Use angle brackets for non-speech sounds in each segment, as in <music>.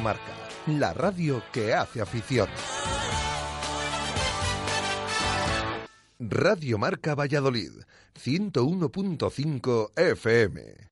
Marca, la radio que hace afición. Radio Marca Valladolid, 101.5 FM.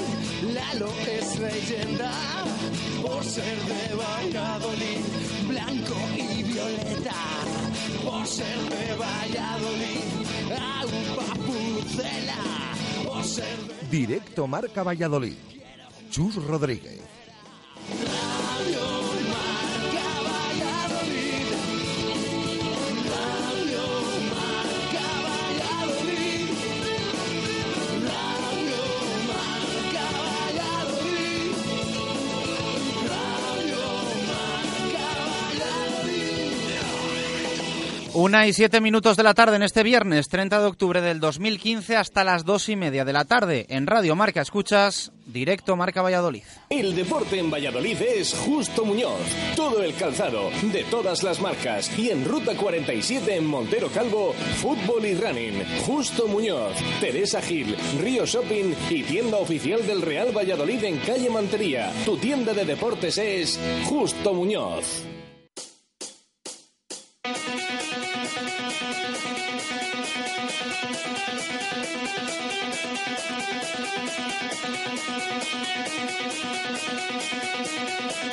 Lalo es leyenda. Por ser de Valladolid, blanco y violeta. Por ser de Valladolid, agua pucela. Por ser de Directo Marca Valladolid. Chus Rodríguez. Una y siete minutos de la tarde en este viernes 30 de octubre del 2015 hasta las dos y media de la tarde en Radio Marca Escuchas, directo Marca Valladolid. El deporte en Valladolid es Justo Muñoz. Todo el calzado, de todas las marcas. Y en Ruta 47 en Montero Calvo, fútbol y running. Justo Muñoz, Teresa Gil, Río Shopping y tienda oficial del Real Valladolid en calle Mantería. Tu tienda de deportes es Justo Muñoz.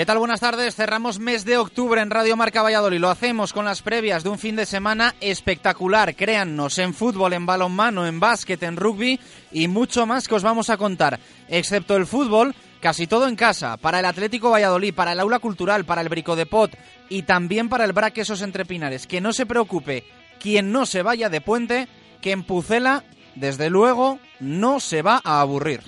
¿Qué tal? Buenas tardes. Cerramos mes de octubre en Radio Marca Valladolid. Lo hacemos con las previas de un fin de semana espectacular. Créannos, en fútbol, en balonmano, en básquet, en rugby y mucho más que os vamos a contar. Excepto el fútbol, casi todo en casa. Para el Atlético Valladolid, para el Aula Cultural, para el Brico de Pot y también para el Braquesos Entre Pinares. Que no se preocupe quien no se vaya de puente, que en Pucela, desde luego, no se va a aburrir.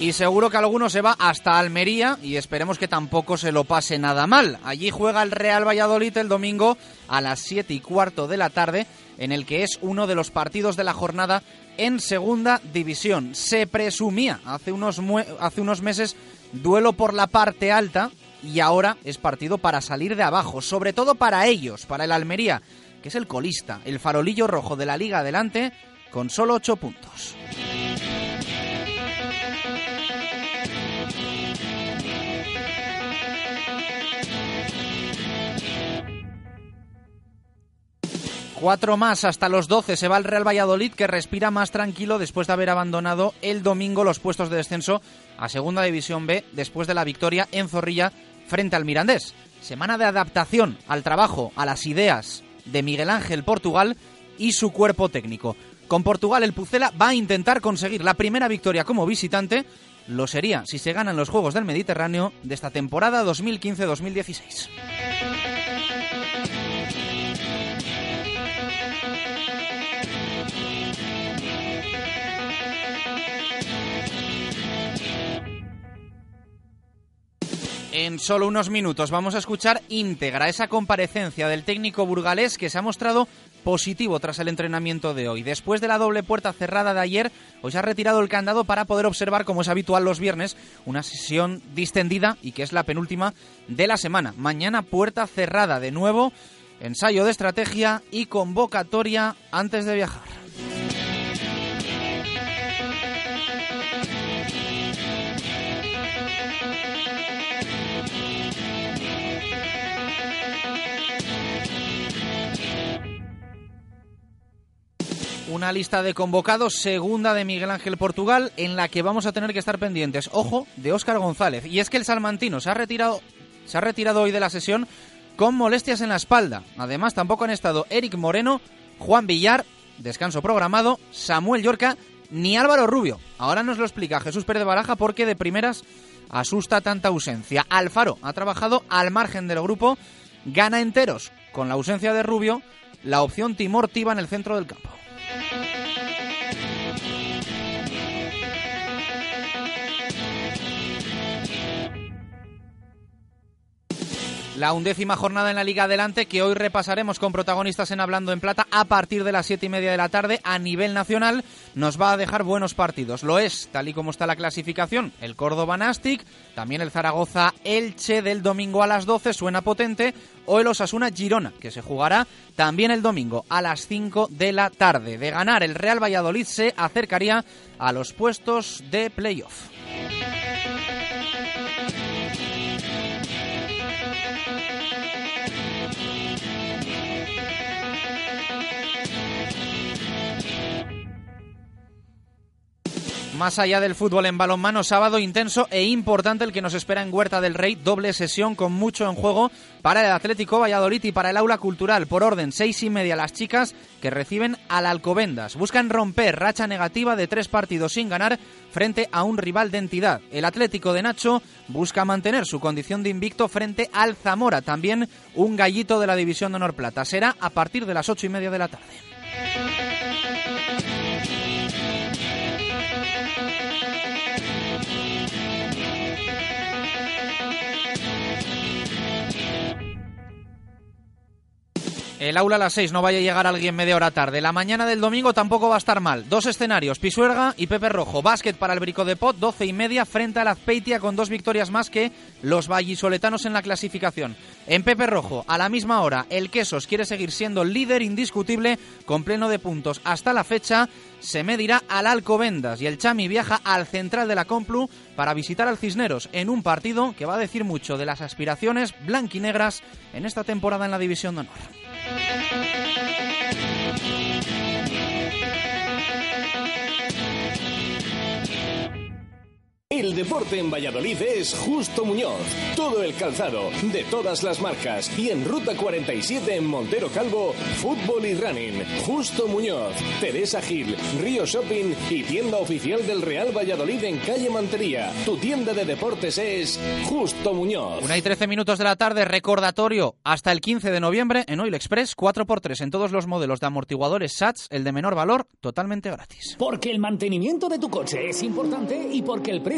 Y seguro que alguno se va hasta Almería y esperemos que tampoco se lo pase nada mal. Allí juega el Real Valladolid el domingo a las 7 y cuarto de la tarde, en el que es uno de los partidos de la jornada en segunda división. Se presumía hace unos, hace unos meses duelo por la parte alta y ahora es partido para salir de abajo, sobre todo para ellos, para el Almería, que es el colista, el farolillo rojo de la liga adelante, con solo 8 puntos. Cuatro más hasta los 12 se va el Real Valladolid que respira más tranquilo después de haber abandonado el domingo los puestos de descenso a Segunda División B después de la victoria en Zorrilla frente al Mirandés. Semana de adaptación al trabajo, a las ideas de Miguel Ángel Portugal y su cuerpo técnico. Con Portugal el Pucela va a intentar conseguir la primera victoria como visitante. Lo sería si se ganan los Juegos del Mediterráneo de esta temporada 2015-2016. En solo unos minutos vamos a escuchar íntegra esa comparecencia del técnico burgalés que se ha mostrado positivo tras el entrenamiento de hoy. Después de la doble puerta cerrada de ayer, hoy se ha retirado el candado para poder observar, como es habitual los viernes, una sesión distendida y que es la penúltima de la semana. Mañana puerta cerrada de nuevo, ensayo de estrategia y convocatoria antes de viajar. Una lista de convocados, segunda de Miguel Ángel Portugal, en la que vamos a tener que estar pendientes. Ojo, de Óscar González. Y es que el salmantino se ha retirado, se ha retirado hoy de la sesión con molestias en la espalda. Además, tampoco han estado Eric Moreno, Juan Villar, descanso programado, Samuel Yorca ni Álvaro Rubio. Ahora nos lo explica Jesús Pérez de Baraja porque de primeras asusta tanta ausencia. Alfaro ha trabajado al margen del grupo, gana enteros con la ausencia de Rubio, la opción Timor Tiba en el centro del campo. Thank you. La undécima jornada en la Liga Adelante que hoy repasaremos con protagonistas en Hablando en Plata a partir de las siete y media de la tarde a nivel nacional nos va a dejar buenos partidos. Lo es, tal y como está la clasificación, el Córdoba Nastic, también el Zaragoza Elche del domingo a las 12 suena potente o el Osasuna Girona que se jugará también el domingo a las 5 de la tarde. De ganar el Real Valladolid se acercaría a los puestos de playoff. Más allá del fútbol en balonmano, sábado intenso e importante el que nos espera en Huerta del Rey, doble sesión con mucho en juego para el Atlético Valladolid y para el aula cultural. Por orden, seis y media las chicas que reciben al Alcobendas. Buscan romper racha negativa de tres partidos sin ganar frente a un rival de entidad. El Atlético de Nacho busca mantener su condición de invicto frente al Zamora, también un gallito de la División de Honor Plata. Será a partir de las ocho y media de la tarde. El aula a las 6 no vaya a llegar alguien media hora tarde. La mañana del domingo tampoco va a estar mal. Dos escenarios, Pisuerga y Pepe Rojo. Básquet para el Brico de Pot, 12 y media frente a la Azpeitia con dos victorias más que los vallisoletanos en la clasificación. En Pepe Rojo, a la misma hora, el Quesos quiere seguir siendo líder indiscutible con pleno de puntos. Hasta la fecha se medirá al Alcobendas y el Chami viaja al central de la Complu para visitar al Cisneros en un partido que va a decir mucho de las aspiraciones blanquinegras en esta temporada en la División de Honor. Thank you. El deporte en Valladolid es Justo Muñoz. Todo el calzado, de todas las marcas. Y en Ruta 47 en Montero Calvo, fútbol y running. Justo Muñoz, Teresa Gil, Río Shopping y tienda oficial del Real Valladolid en calle Mantería. Tu tienda de deportes es Justo Muñoz. Una y 13 minutos de la tarde, recordatorio hasta el 15 de noviembre en Oil Express, 4x3 en todos los modelos de amortiguadores SATS, el de menor valor, totalmente gratis. Porque el mantenimiento de tu coche es importante y porque el precio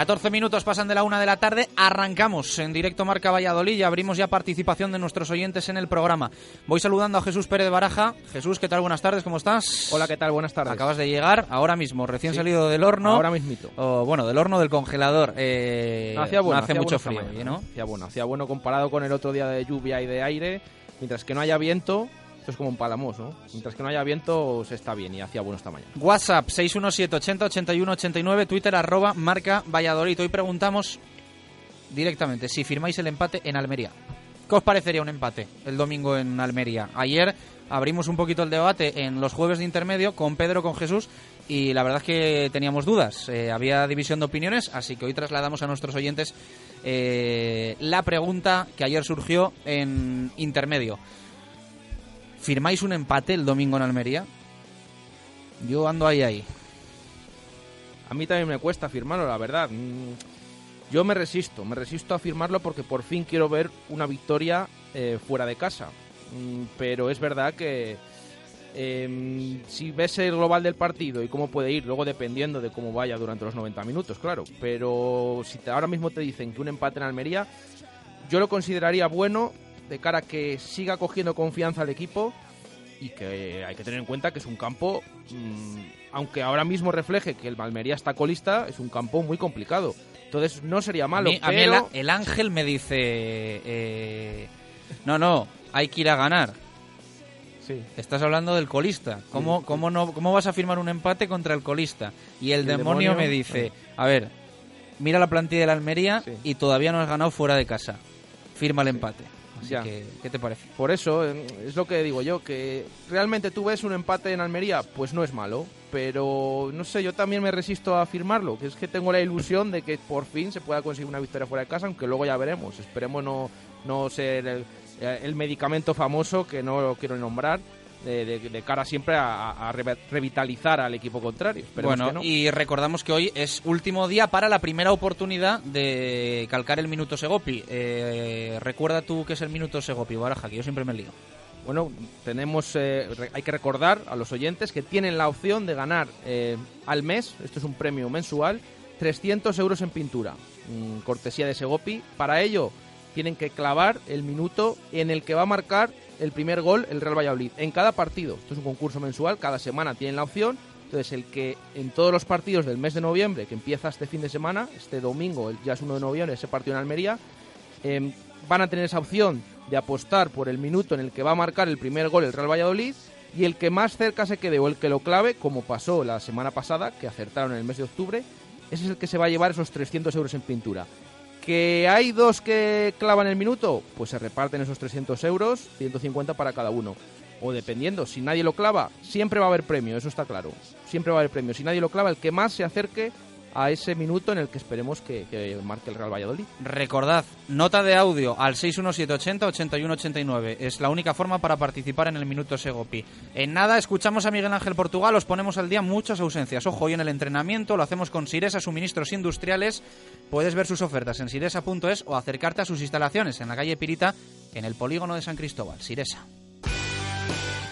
14 minutos pasan de la una de la tarde, arrancamos en directo Marca Valladolid y abrimos ya participación de nuestros oyentes en el programa. Voy saludando a Jesús Pérez Baraja. Jesús, ¿qué tal? Buenas tardes, ¿cómo estás? Hola, ¿qué tal? Buenas tardes. Acabas de llegar ahora mismo, recién salido del horno. Ahora mismito. O, bueno, del horno del congelador. Eh, hacía bueno, hace hacía mucho bueno frío. ¿no? Hacía bueno, hacía bueno comparado con el otro día de lluvia y de aire. Mientras que no haya viento, esto es como un palamos, ¿no? Mientras que no haya viento, se está bien y hacía bueno esta mañana. WhatsApp 617 80 81 89, Twitter arroba Marca Valladolid. Hoy preguntamos directamente si firmáis el empate en Almería. ¿Qué os parecería un empate el domingo en Almería? Ayer abrimos un poquito el debate en los jueves de intermedio con Pedro, con Jesús, y la verdad es que teníamos dudas. Eh, había división de opiniones, así que hoy trasladamos a nuestros oyentes eh, la pregunta que ayer surgió en intermedio. ¿Firmáis un empate el domingo en Almería? Yo ando ahí, ahí. A mí también me cuesta firmarlo, la verdad. Mm, Yo me resisto, me resisto a firmarlo porque por fin quiero ver una victoria eh, fuera de casa. Mm, Pero es verdad que Em, si ves el global del partido y cómo puede ir, luego dependiendo de cómo vaya durante los 90 minutos, claro. Pero si te- ahora mismo te dicen que un empate en Almería, yo lo consideraría bueno de cara a que siga cogiendo confianza al equipo y que hay que tener en cuenta que es un campo, mm, aunque ahora mismo refleje que el Almería está colista, es un campo muy complicado. Entonces no sería A malo, a mí el, ángel me dice... eh, no, no, hay que ir a ganar. Sí. Estás hablando del colista. ¿Cómo, cómo, no, ¿Cómo vas a firmar un empate contra el colista? Y el, el demonio, demonio, me dice, a ver, mira la plantilla de la Almería y todavía no has ganado fuera de casa. Firma el empate. Así Ya. que, ¿qué te parece? Por eso, eh, es lo que digo yo, que realmente tú ves un empate en Almería, pues no es malo, pero no sé, yo también me resisto a afirmarlo, que es que tengo la ilusión de que por fin se pueda conseguir una victoria fuera de casa, aunque luego ya veremos, esperemos no, no ser el, eh, el medicamento famoso, que no lo quiero nombrar, de, de- de cara siempre a, a re- revitalizar al equipo contrario. Esperemos Bueno, no. y recordamos que hoy es último día para la primera oportunidad de calcar el minuto Segopi. Eh, recuerda tú qué es el minuto Segopi, Baraja, que yo siempre me lío. Bueno, tenemos, eh, hay que recordar a los oyentes que tienen la opción de ganar eh, al mes, esto es un premio mensual, 300 euros en pintura, mm, cortesía de Segopi. Para ello, tienen que clavar el minuto en el que va a marcar el primer gol el Real Valladolid en cada partido. Esto es un concurso mensual, cada semana tienen la opción. Entonces, el que en todos los partidos del mes de noviembre, que empieza este fin de semana, este domingo, ya es 1 de noviembre, ese partido en Almería, eh, van a tener esa opción de apostar por el minuto en el que va a marcar el primer gol el Real Valladolid y el que más cerca se quede o el que lo clave, como pasó la semana pasada, que acertaron en el mes de octubre, ese es el que se va a llevar esos 300 euros en pintura. ¿Que hay dos que clavan el minuto? Pues se reparten esos 300 euros, 150 para cada uno. O dependiendo, si nadie lo clava, siempre va a haber premio, eso está claro. Siempre va a haber premio. Si nadie lo clava, el que más se acerque a ese minuto en el que esperemos que, que marque el Real Valladolid. Recordad, nota de audio al 61780-8189. Es la única forma para participar en el Minuto Segopi. En nada, escuchamos a Miguel Ángel Portugal, os ponemos al día muchas ausencias. Ojo, hoy en el entrenamiento lo hacemos con Siresa Suministros Industriales. Puedes ver sus ofertas en siresa.es o acercarte a sus instalaciones en la calle Pirita, en el polígono de San Cristóbal. Siresa.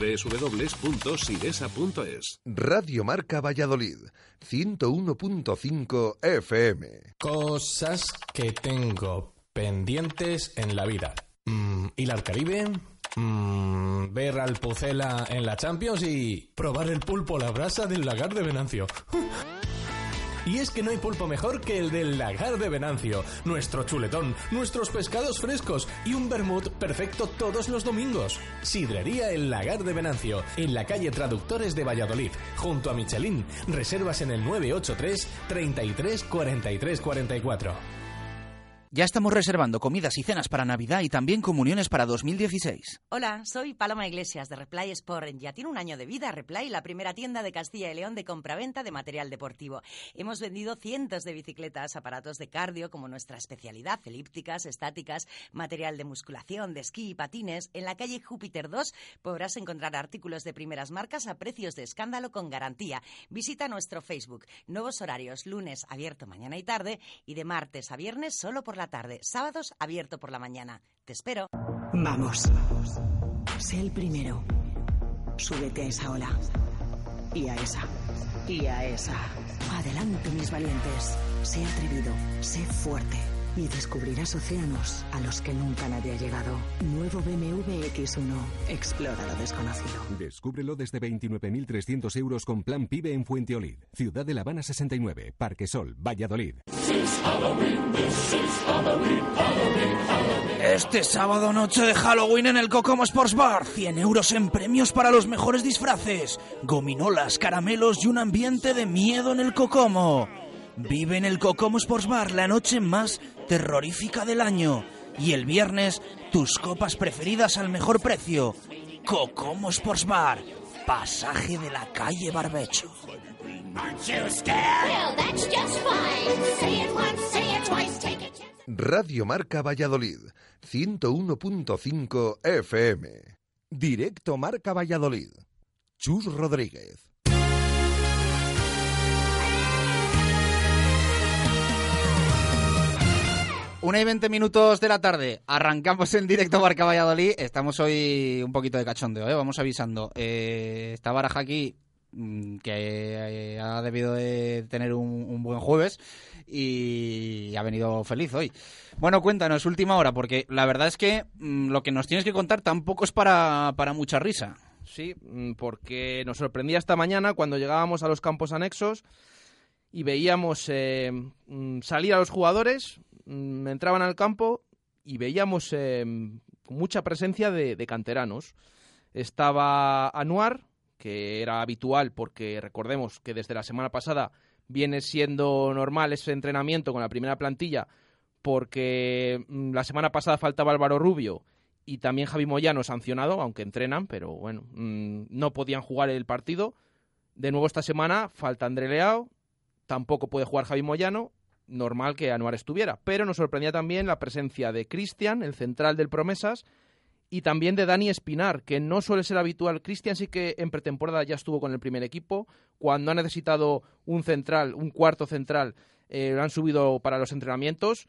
www.siresa.es. Radio Marca Valladolid, 101.5 FM. Cosas que tengo pendientes en la vida. Mm, ¿Ir al Caribe? Mm, ver al Pucela en la Champions y probar el pulpo a la brasa del lagar de Venancio. <laughs> Y es que no hay pulpo mejor que el del lagar de Venancio, nuestro chuletón, nuestros pescados frescos y un vermut perfecto todos los domingos. Sidrería El Lagar de Venancio, en la calle Traductores de Valladolid, junto a Michelin. Reservas en el 983 33 43 44. Ya estamos reservando comidas y cenas para Navidad y también comuniones para 2016. Hola, soy Paloma Iglesias de Replay Sport. Ya tiene un año de vida Replay, la primera tienda de Castilla y León de compraventa de material deportivo. Hemos vendido cientos de bicicletas, aparatos de cardio como nuestra especialidad, elípticas, estáticas, material de musculación, de esquí y patines. En la calle Júpiter 2 podrás encontrar artículos de primeras marcas a precios de escándalo con garantía. Visita nuestro Facebook. Nuevos horarios, lunes abierto mañana y tarde y de martes a viernes solo por la tarde. Sábados abierto por la mañana. Te espero. Vamos. Sé el primero. Súbete a esa ola. Y a esa. Y a esa. Adelante, mis valientes. Sé atrevido. Sé fuerte. Y descubrirás océanos a los que nunca nadie ha llegado. Nuevo BMW X1. Explora lo desconocido. Descúbrelo desde 29.300 euros con plan PIBE en Fuenteolid. Ciudad de La Habana 69, Parque Sol, Valladolid. Este sábado noche de Halloween en el Cocomo Sports Bar. 100 euros en premios para los mejores disfraces. Gominolas, caramelos y un ambiente de miedo en el Cocomo. Vive en el Cocomo Sports Bar la noche más terrorífica del año. Y el viernes, tus copas preferidas al mejor precio. Cocomo Sports Bar. pasaje de la calle Barbecho. Radio Marca Valladolid, 101.5 FM. Directo Marca Valladolid. Chus Rodríguez. Una y 20 minutos de la tarde, arrancamos en directo Marca Valladolid. Estamos hoy un poquito de cachondeo, ¿eh? vamos avisando. Eh, esta baraja aquí, mm, que eh, ha debido de tener un, buen jueves y ha venido feliz hoy. Bueno, cuéntanos, última hora, porque la verdad es que mm, lo que nos tienes que contar tampoco es para, para mucha risa. Sí, mm, porque nos sorprendía esta mañana cuando llegábamos a los campos anexos y veíamos eh, salir a los jugadores, entraban al campo y veíamos eh, mucha presencia de, de canteranos. Estaba Anuar, que era habitual porque recordemos que desde la semana pasada viene siendo normal ese entrenamiento con la primera plantilla porque mm, la semana pasada faltaba Álvaro Rubio y también Javi Moyano sancionado, aunque entrenan, pero bueno, mm, no podían jugar el partido. De nuevo esta semana falta André Leao, tampoco puede jugar Javi Moyano, normal que Anuar estuviera, pero nos sorprendía también la presencia de Cristian, el central del Promesas, y también de Dani Espinar, que no suele ser habitual. Cristian sí que en pretemporada ya estuvo con el primer equipo. Cuando ha necesitado un central, un cuarto central, eh, lo han subido para los entrenamientos.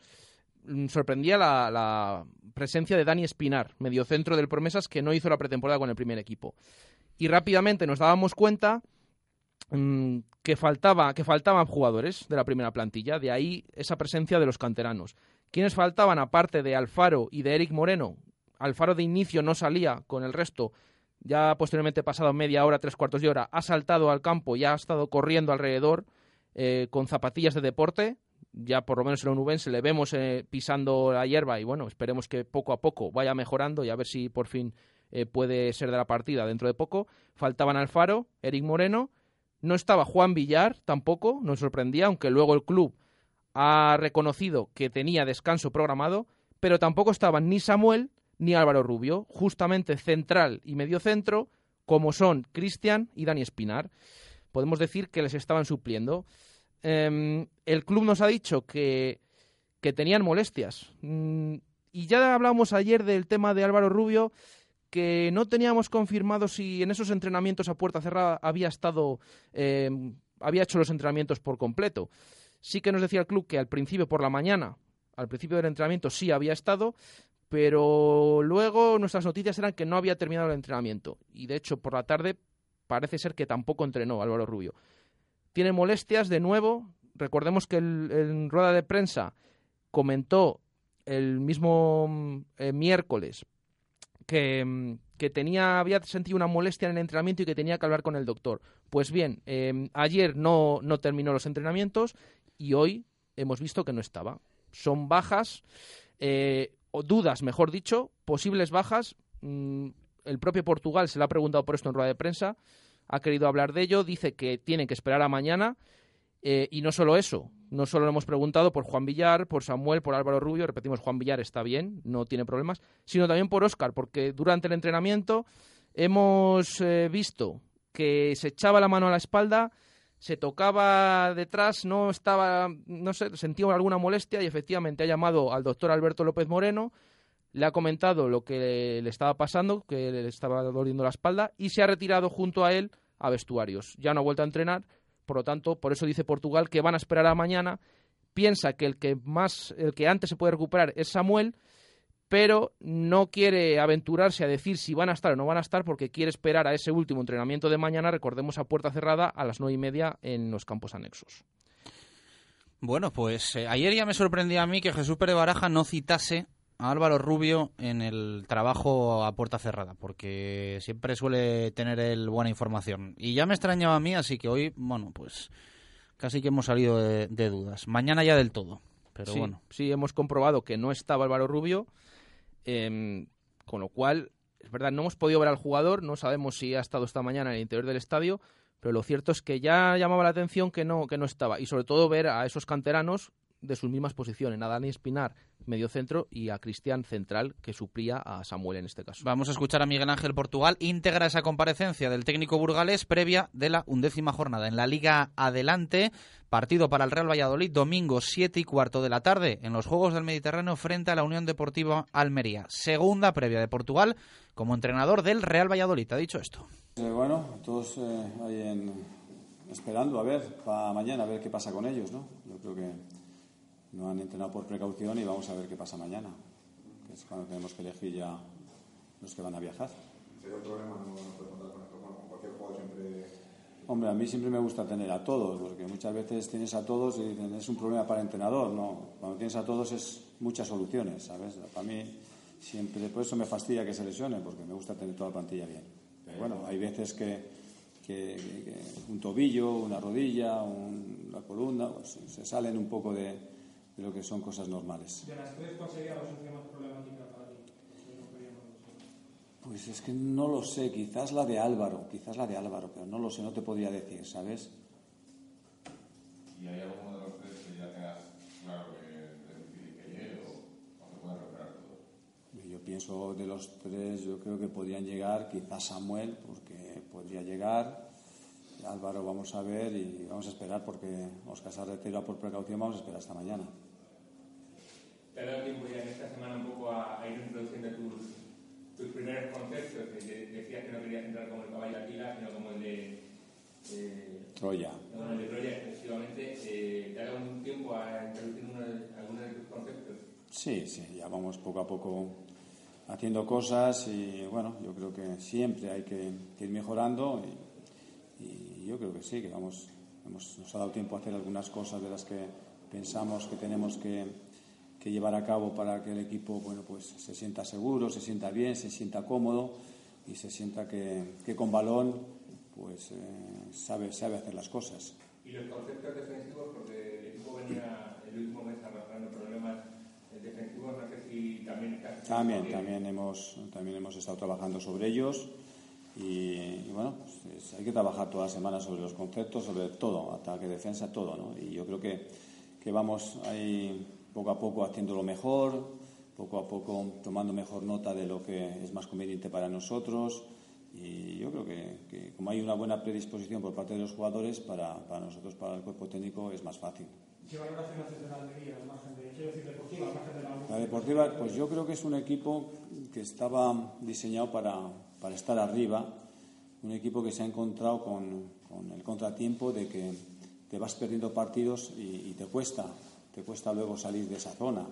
Mm, Sorprendía la, la presencia de Dani Espinar, mediocentro del Promesas, que no hizo la pretemporada con el primer equipo. Y rápidamente nos dábamos cuenta que, faltaba, que faltaban jugadores de la primera plantilla, de ahí esa presencia de los canteranos. ¿Quiénes faltaban aparte de Alfaro y de Eric Moreno? Alfaro de inicio no salía con el resto, ya posteriormente pasado media hora, tres cuartos de hora, ha saltado al campo y ha estado corriendo alrededor eh, con zapatillas de deporte, ya por lo menos en la Unubense le vemos eh, pisando la hierba y bueno, esperemos que poco a poco vaya mejorando y a ver si por fin eh, puede ser de la partida dentro de poco. Faltaban Alfaro, Eric Moreno, no estaba Juan Villar tampoco, nos sorprendía, aunque luego el club ha reconocido que tenía descanso programado, pero tampoco estaban ni Samuel ni Álvaro Rubio, justamente central y medio centro, como son Cristian y Dani Espinar. Podemos decir que les estaban supliendo. Eh, el club nos ha dicho que, que tenían molestias. Mm, y ya hablamos ayer del tema de Álvaro Rubio, que no teníamos confirmado si en esos entrenamientos a puerta cerrada había estado, eh, había hecho los entrenamientos por completo. Sí que nos decía el club que al principio por la mañana, al principio del entrenamiento sí había estado, pero luego nuestras noticias eran que no había terminado el entrenamiento. Y de hecho por la tarde parece ser que tampoco entrenó Álvaro Rubio. Tiene molestias de nuevo. Recordemos que en rueda de prensa comentó el mismo eh, miércoles que, mm, que, tenía, había sentido una molestia en el entrenamiento y que tenía que hablar con el doctor. Pues bien, eh, ayer no, no terminó los entrenamientos y hoy hemos visto que no estaba. Son bajas, eh, o dudas, mejor dicho, posibles bajas. Mm, el propio Portugal se le ha preguntado por esto en rueda de prensa, ha querido hablar de ello, dice que tienen que esperar a mañana. Eh, y no solo eso, no solo lo hemos preguntado por Juan Villar, por Samuel, por Álvaro Rubio, repetimos, Juan Villar está bien, no tiene problemas, sino también por Óscar, porque durante el entrenamiento hemos eh, visto que se echaba la mano a la espalda, se tocaba detrás, no estaba, no sé, sentía alguna molestia y efectivamente ha llamado al doctor Alberto López Moreno, le ha comentado lo que le estaba pasando, que le estaba doliendo la espalda y se ha retirado junto a él a vestuarios. Ya no ha vuelto a entrenar, por lo tanto, por eso dice Portugal que van a esperar a mañana. Piensa que el que más, el que antes se puede recuperar es Samuel, pero no quiere aventurarse a decir si van a estar o no van a estar porque quiere esperar a ese último entrenamiento de mañana, recordemos a puerta cerrada a las nueve y media en los campos anexos. Bueno, pues eh, ayer ya me sorprendió a mí que Jesús Pérez Baraja no citase a Álvaro Rubio en el trabajo a puerta cerrada, porque siempre suele tener él buena información. Y ya me extrañaba a mí, así que hoy, bueno, pues casi que hemos salido de, de dudas. Mañana ya del todo, pero sí, bueno. Sí, hemos comprobado que no estaba Álvaro Rubio, eh, con lo cual, es verdad, no hemos podido ver al jugador, no sabemos si ha estado esta mañana en el interior del estadio, pero lo cierto es que ya llamaba la atención que no, que no estaba, y sobre todo ver a esos canteranos de sus mismas posiciones, a Dani Espinar, medio centro, y a Cristian Central, que suplía a Samuel en este caso. Vamos a escuchar a Miguel Ángel Portugal. Integra esa comparecencia del técnico burgalés previa de la undécima jornada. En la Liga Adelante, partido para el Real Valladolid, domingo 7 y cuarto de la tarde, en los Juegos del Mediterráneo, frente a la Unión Deportiva Almería. Segunda previa de Portugal como entrenador del Real Valladolid. Ha dicho esto. Eh, bueno, todos eh, ahí en, esperando a ver para mañana, a ver qué pasa con ellos, ¿no? Yo creo que no han entrenado por precaución y vamos a ver qué pasa mañana, que es cuando tenemos que elegir ya los que van a viajar. ¿Sería un problema no poder contar con esto? Bueno, cualquier jugador siempre... Hombre, a mí siempre me gusta tener a todos, porque muchas veces tienes a todos y dicen, es un problema para el entrenador, no. Cuando tienes a todos es muchas soluciones, ¿sabes? Para mí siempre, por eso me fastidia que se lesione, porque me gusta tener toda la plantilla bien. Pero bueno, hay veces que, que, que un tobillo, una rodilla, un- una columna, pues, se salen un poco de, de lo que son cosas normales. De las tres, ¿cuál sería la solución más problemática para ti? Pues es que no lo sé, quizás la de Álvaro, quizás la de Álvaro, pero no lo sé, no te podría decir, ¿sabes? ¿Y hay alguno de los tres que ya tengas claro que que llegue o, o se puede recuperar todo? Yo pienso de los tres, yo creo que podrían llegar, quizás Samuel, porque podría llegar. Álvaro vamos a ver y vamos a esperar porque Oscar se retira por precaución, vamos a esperar hasta mañana. ¿Te ha dado tiempo ya en esta semana un poco a, a ir introduciendo tus, tus primeros conceptos? Que de- decías que no querías entrar como el caballo de Aquila, sino como el de... eh, Troya. como el de Troya, efectivamente. Eh, ¿Te ha dado un tiempo a introducir uno de- alguno de tus conceptos? Sí, sí, ya vamos poco a poco haciendo cosas y bueno, yo creo que siempre hay que, que ir mejorando y, y yo creo que sí, que vamos, hemos- nos ha dado tiempo a hacer algunas cosas de las que pensamos que tenemos que, que llevar a cabo para que el equipo bueno, pues, se sienta seguro, se sienta bien, se sienta cómodo y se sienta que, que con balón pues, eh, sabe, sabe hacer las cosas. Y los conceptos defensivos, porque el equipo venía el último mes arrastrando problemas defensivos, no sé si también. También, también hemos, también hemos estado trabajando sobre ellos y, y bueno, pues es- hay que trabajar toda la semana sobre los conceptos, sobre todo, ataque, defensa, todo, ¿no? Y yo creo que, que vamos ahí poco a poco haciéndolo mejor, poco a poco tomando mejor nota de lo que es más conveniente para nosotros y yo creo que, que como hay una buena predisposición por parte de los jugadores, para, para nosotros, para el cuerpo técnico, es más fácil. ¿Qué valoración haces de la Almería, al margen de, quiero decir, deportiva, al margen de la La Deportiva, pues yo creo que es un equipo que estaba diseñado para, para estar arriba, un equipo que se ha encontrado con, el contratiempo de que te vas perdiendo partidos y, te cuesta, te cuesta luego salir de esa zona,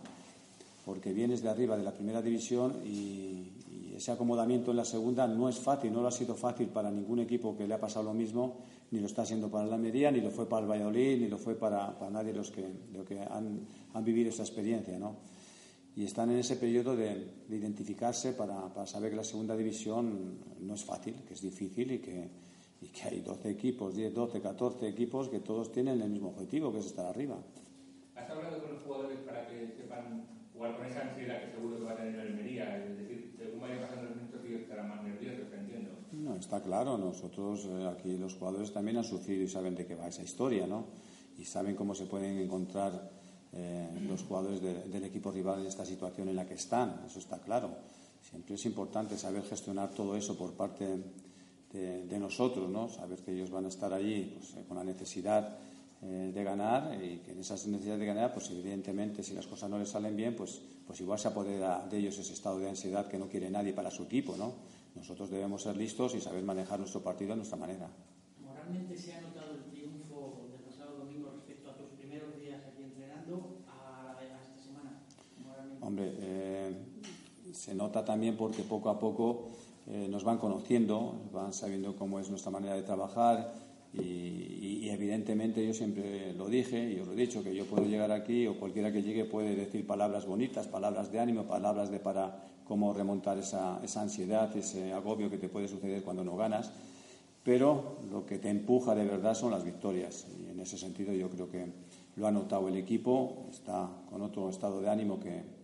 porque vienes de arriba de la primera división y, ese acomodamiento en la segunda no es fácil, no lo ha sido fácil para ningún equipo que le ha pasado lo mismo, ni lo está siendo para la Almería, ni lo fue para el Valladolid, ni lo fue para, nadie los que, los que han, han vivido esa experiencia, ¿no? Y están en ese periodo de, de identificarse para, para saber que la segunda división no es fácil, que es difícil y que, y que hay 12 equipos, 10, 12, 14 equipos que todos tienen el mismo objetivo, que es estar arriba. ¿Has hablado con los jugadores para que sepan jugar con esa ansiedad que seguro que va a tener Almería? Es decir, según vayan pasando los minutos, ellos estarán más nerviosos, entiendo. No, está claro, nosotros eh, aquí los jugadores también han sufrido y saben de qué va esa historia, ¿no? Y saben cómo se pueden encontrar eh, los jugadores de- del equipo rival en esta situación en la que están, eso está claro. Siempre es importante saber gestionar todo eso por parte de, de nosotros, ¿no? Saber que ellos van a estar allí pues, eh, con la necesidad eh, de ganar y que en esas necesidades de ganar, pues evidentemente si las cosas no les salen bien, pues, pues igual se apodera de ellos ese estado de ansiedad que no quiere nadie para su equipo, ¿no? Nosotros debemos ser listos y saber manejar nuestro partido a nuestra manera. Moralmente se ha notado el triunfo del pasado domingo respecto a tus primeros días aquí entrenando a, la de a esta semana. Moralmente. Hombre, eh, se nota también porque poco a poco eh, nos van conociendo, van sabiendo cómo es nuestra manera de trabajar y, y- evidentemente yo siempre lo dije y os lo he dicho que yo puedo llegar aquí o cualquiera que llegue puede decir palabras bonitas, palabras de ánimo, palabras de para cómo remontar esa, esa ansiedad, ese agobio que te puede suceder cuando no ganas, pero lo que te empuja de verdad son las victorias y en ese sentido yo creo que lo ha notado el equipo, está con otro estado de ánimo que,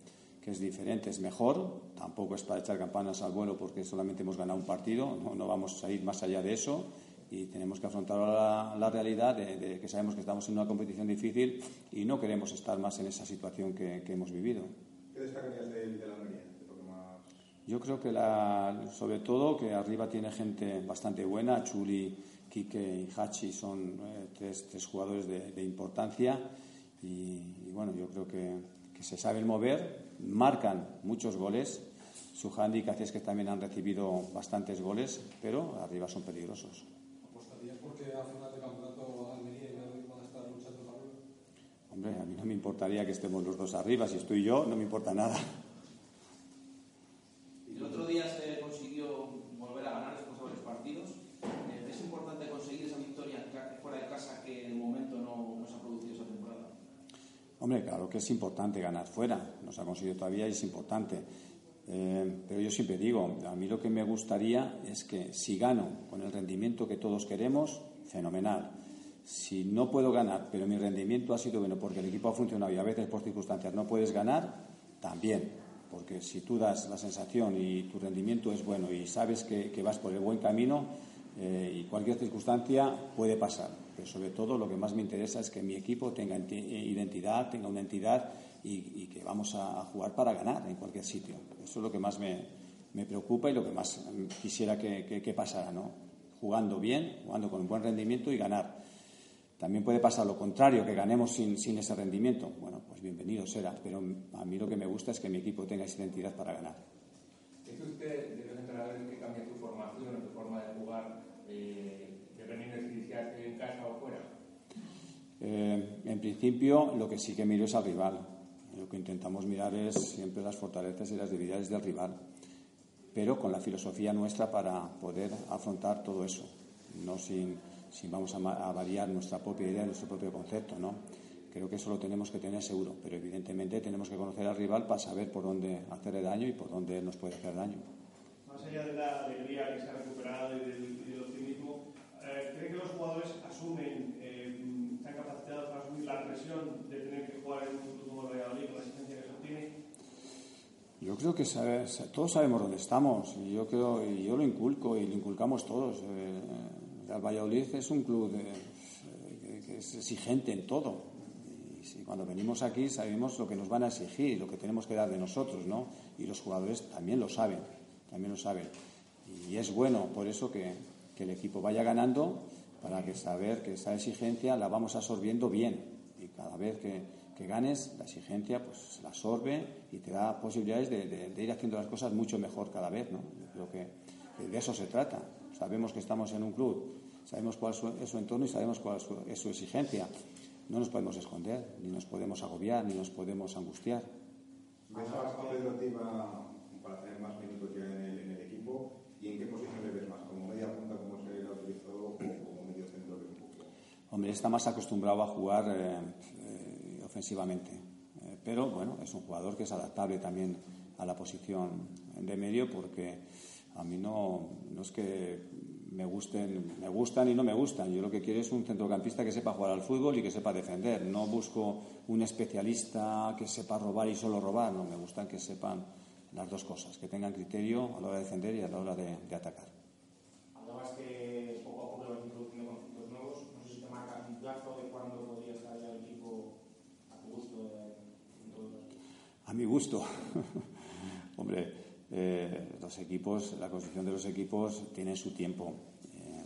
que es diferente, es mejor, tampoco es para echar campanas al vuelo porque solamente hemos ganado un partido, no, no vamos a ir más allá de eso y, tenemos que afrontar la, la realidad de, de que sabemos que estamos en una competición difícil y no queremos estar más en esa situación que, que hemos vivido. ¿Qué destacarías de, de la Almería? Yo creo que la, sobre todo que arriba tiene gente bastante buena, Chuli, Quique y Hachi son eh, tres, tres jugadores de, de importancia y, y bueno, yo creo que, que se saben mover, marcan muchos goles. Su handicap es que también han recibido bastantes goles, pero arriba son peligrosos. ¿Apostarías porque a final de campeonato Almería y van a estar luchando arriba? Hombre, a mí no me importaría que estemos los dos arriba. Si estoy yo, no me importa nada. El otro día se consiguió volver a ganar después de varios partidos. Eh, ¿Es importante conseguir esa victoria en ca- fuera de casa que en el momento no, no se ha producido esa temporada? Hombre, claro que es importante ganar fuera. No se ha conseguido todavía y es importante. Eh, pero yo siempre digo, a mí lo que me gustaría es que si gano con el rendimiento que todos queremos, fenomenal. Si no puedo ganar, pero mi rendimiento ha sido bueno porque el equipo ha funcionado y a veces por circunstancias no puedes ganar, también. Porque si tú das la sensación y tu rendimiento es bueno y sabes que, que vas por el buen camino eh, y cualquier circunstancia puede pasar. Pero sobre todo lo que más me interesa es que mi equipo tenga enti- identidad, tenga una entidad y, y que vamos a, a jugar para ganar en cualquier sitio. Eso es lo que más me, me preocupa y lo que más mm, quisiera que, que- que pasara, ¿no? Jugando bien, jugando con un buen rendimiento y ganar. También puede pasar lo contrario, que ganemos sin, sin ese rendimiento. Bueno, pues bienvenido será, pero a mí lo que me gusta es que mi equipo tenga esa identidad para ganar. ¿Dice usted de los entrenadores que cambia tu formación tu forma de jugar, eh, en casa o fuera? Eh, en principio, lo que sí que miro es al rival. Lo que intentamos mirar es siempre las fortalezas y las debilidades del rival, pero con la filosofía nuestra para poder afrontar todo eso, no sin, sin vamos a, a variar nuestra propia idea, nuestro propio concepto, ¿no? Creo que eso lo tenemos que tener seguro, pero evidentemente tenemos que conocer al rival para saber por dónde hacerle daño y por dónde él nos puede hacer daño. Más allá de la alegría que se ha recuperado y del, y del optimismo, eh, ¿cree que los jugadores asumen, eh, están capacitados para asumir la presión de tener que jugar en un club como el Valladolid con la exigencia que se obtiene? Yo creo que sabe- sa- todos sabemos dónde estamos y yo creo y yo lo inculco y lo inculcamos todos. Eh, el Valladolid es un club de- que, que es exigente en todo. Y cuando venimos aquí sabemos lo que nos van a exigir y lo que tenemos que dar de nosotros, ¿no? Y los jugadores también lo saben, también lo saben. Y es bueno por eso que, que el equipo vaya ganando para que saber que esa exigencia la vamos absorbiendo bien y cada vez que, que ganes la exigencia pues se la absorbe y te da posibilidades de, de- de ir haciendo las cosas mucho mejor cada vez ¿no? yo creo que de eso se trata sabemos que estamos en un club sabemos cuál es su, entorno y sabemos cuál es su, exigencia no nos podemos esconder ni nos podemos agobiar ni nos podemos angustiar ¿Ves a Pedro Tiva para tener más minutos ya en el, en el equipo? ¿Y en qué posición le ves más? ¿Como media punta, como se le ha utilizado, o como medio centro que es un poco? Hombre, está más acostumbrado a jugar eh, eh, ofensivamente. Eh, pero bueno, es un jugador que es adaptable también a la posición de medio porque a mí no, no es que me gusten, me gustan y no me gustan. Yo lo que quiero es un centrocampista que sepa jugar al fútbol y que sepa defender. No busco un especialista que sepa robar y solo robar. No, me gustan que sepan las dos cosas, que tengan criterio a la hora de defender y a la hora de, de atacar. Hablabas que poco a poco vas introduciendo conceptos nuevos. No sé si te marcas un plazo de cuándo podría estar ya el equipo a tu gusto eh, en todo esto. A mi gusto. <laughs> Hombre, eh, los equipos, la construcción de los equipos tiene su tiempo. Eh,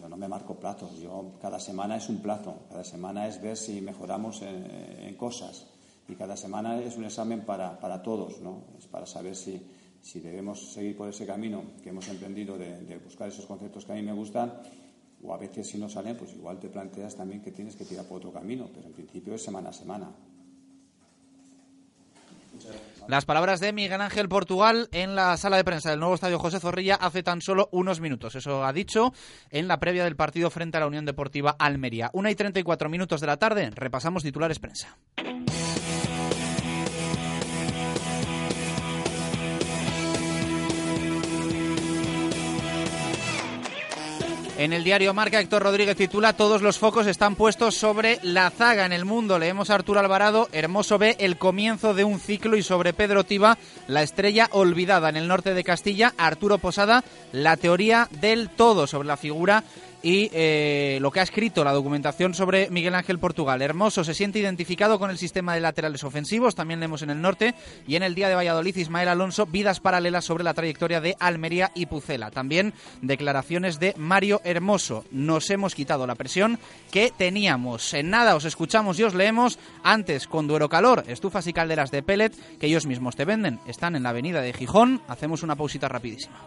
yo no me marco plazos. Yo cada semana es un plazo. Cada semana es ver si mejoramos en, cosas. Y cada semana es un examen para, para todos, ¿no? Es para saber si, si debemos seguir por ese camino que hemos emprendido de, de buscar esos conceptos que a mí me gustan. O a veces si no salen, pues igual te planteas también que tienes que tirar por otro camino. Pero en principio es semana a semana. Las palabras de Miguel Ángel Portugal en la sala de prensa del nuevo estadio José Zorrilla hace tan solo unos minutos. Eso ha dicho en la previa del partido frente a la Unión Deportiva Almería. Una y 34 minutos de la tarde, repasamos titulares prensa. En el diario Marca, Héctor Rodríguez titula Todos los focos están puestos sobre la zaga en el mundo. Leemos a Arturo Alvarado, Hermoso ve el comienzo de un ciclo y sobre Pedro Tiba, la estrella olvidada en el norte de Castilla. Arturo Posada, la teoría del todo sobre la figura y eh, lo que ha escrito la documentación sobre Miguel Ángel Portugal. Hermoso se siente identificado con el sistema de laterales ofensivos, también leemos en el norte, y en el día de Valladolid Ismael Alonso, vidas paralelas sobre la trayectoria de Almería y Pucela. También declaraciones de Mario Hermoso. Nos hemos quitado la presión que teníamos. En nada os escuchamos y os leemos antes con Duero Calor, estufas y calderas de pellet que ellos mismos te venden. Están en la avenida de Gijón. Hacemos una pausita rapidísima.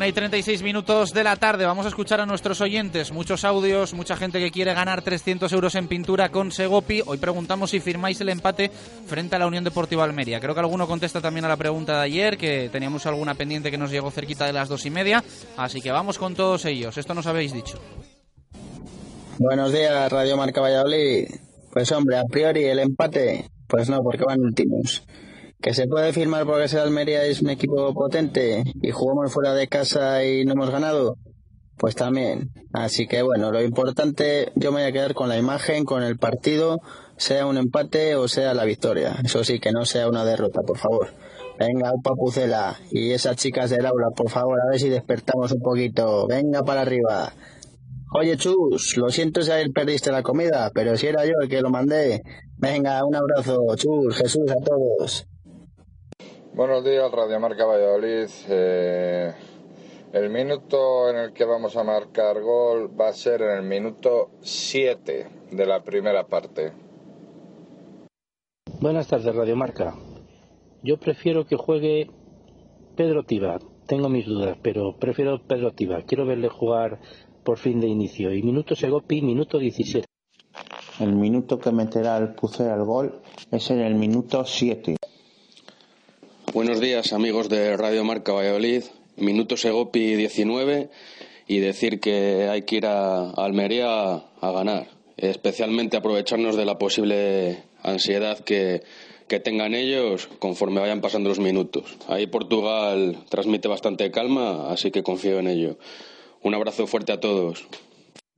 1 y 36 minutos de la tarde. Vamos a escuchar a nuestros oyentes. Muchos audios, mucha gente que quiere ganar 300 euros en pintura con Segopi. Hoy preguntamos si firmáis el empate frente a la Unión Deportiva Almería. Creo que alguno contesta también a la pregunta de ayer, que teníamos alguna pendiente que nos llegó cerquita de las dos y media. Así que vamos con todos ellos. Esto nos habéis dicho. Buenos días, Radio Marca Valladolid. Pues hombre, a priori el empate, pues no, porque van últimos. Que se puede firmar porque el Almería es un equipo potente y jugamos fuera de casa y no hemos ganado, pues también. Así que bueno, lo importante, yo me voy a quedar con la imagen, con el partido, sea un empate o sea la victoria. Eso sí, que no sea una derrota, por favor. Venga, Upa Pucela y esas chicas del aula, por favor, a ver si despertamos un poquito. Venga para arriba. Oye, Chus, lo siento si ayer perdiste la comida, pero si era yo el que lo mandé. Venga, un abrazo, Chus, Jesús, a todos. Buenos días, Radio Marca Valladolid. Eh, el minuto en el que vamos a marcar gol va a ser en el minuto 7 de la primera parte. Buenas tardes, Radio Marca. Yo prefiero que juegue Pedro Tiba. Tengo mis dudas, pero prefiero Pedro Tiba. Quiero verle jugar por fin de inicio. Y minuto Segopi, minuto 17. El minuto que meterá el Pucera al gol es en el minuto 7. Buenos días, amigos de Radio Marca Valladolid. Minuto Segopi 19 y decir que hay que ir a Almería a ganar. Especialmente aprovecharnos de la posible ansiedad que, que tengan ellos conforme vayan pasando los minutos. Ahí Portugal transmite bastante calma, así que confío en ello. Un abrazo fuerte a todos.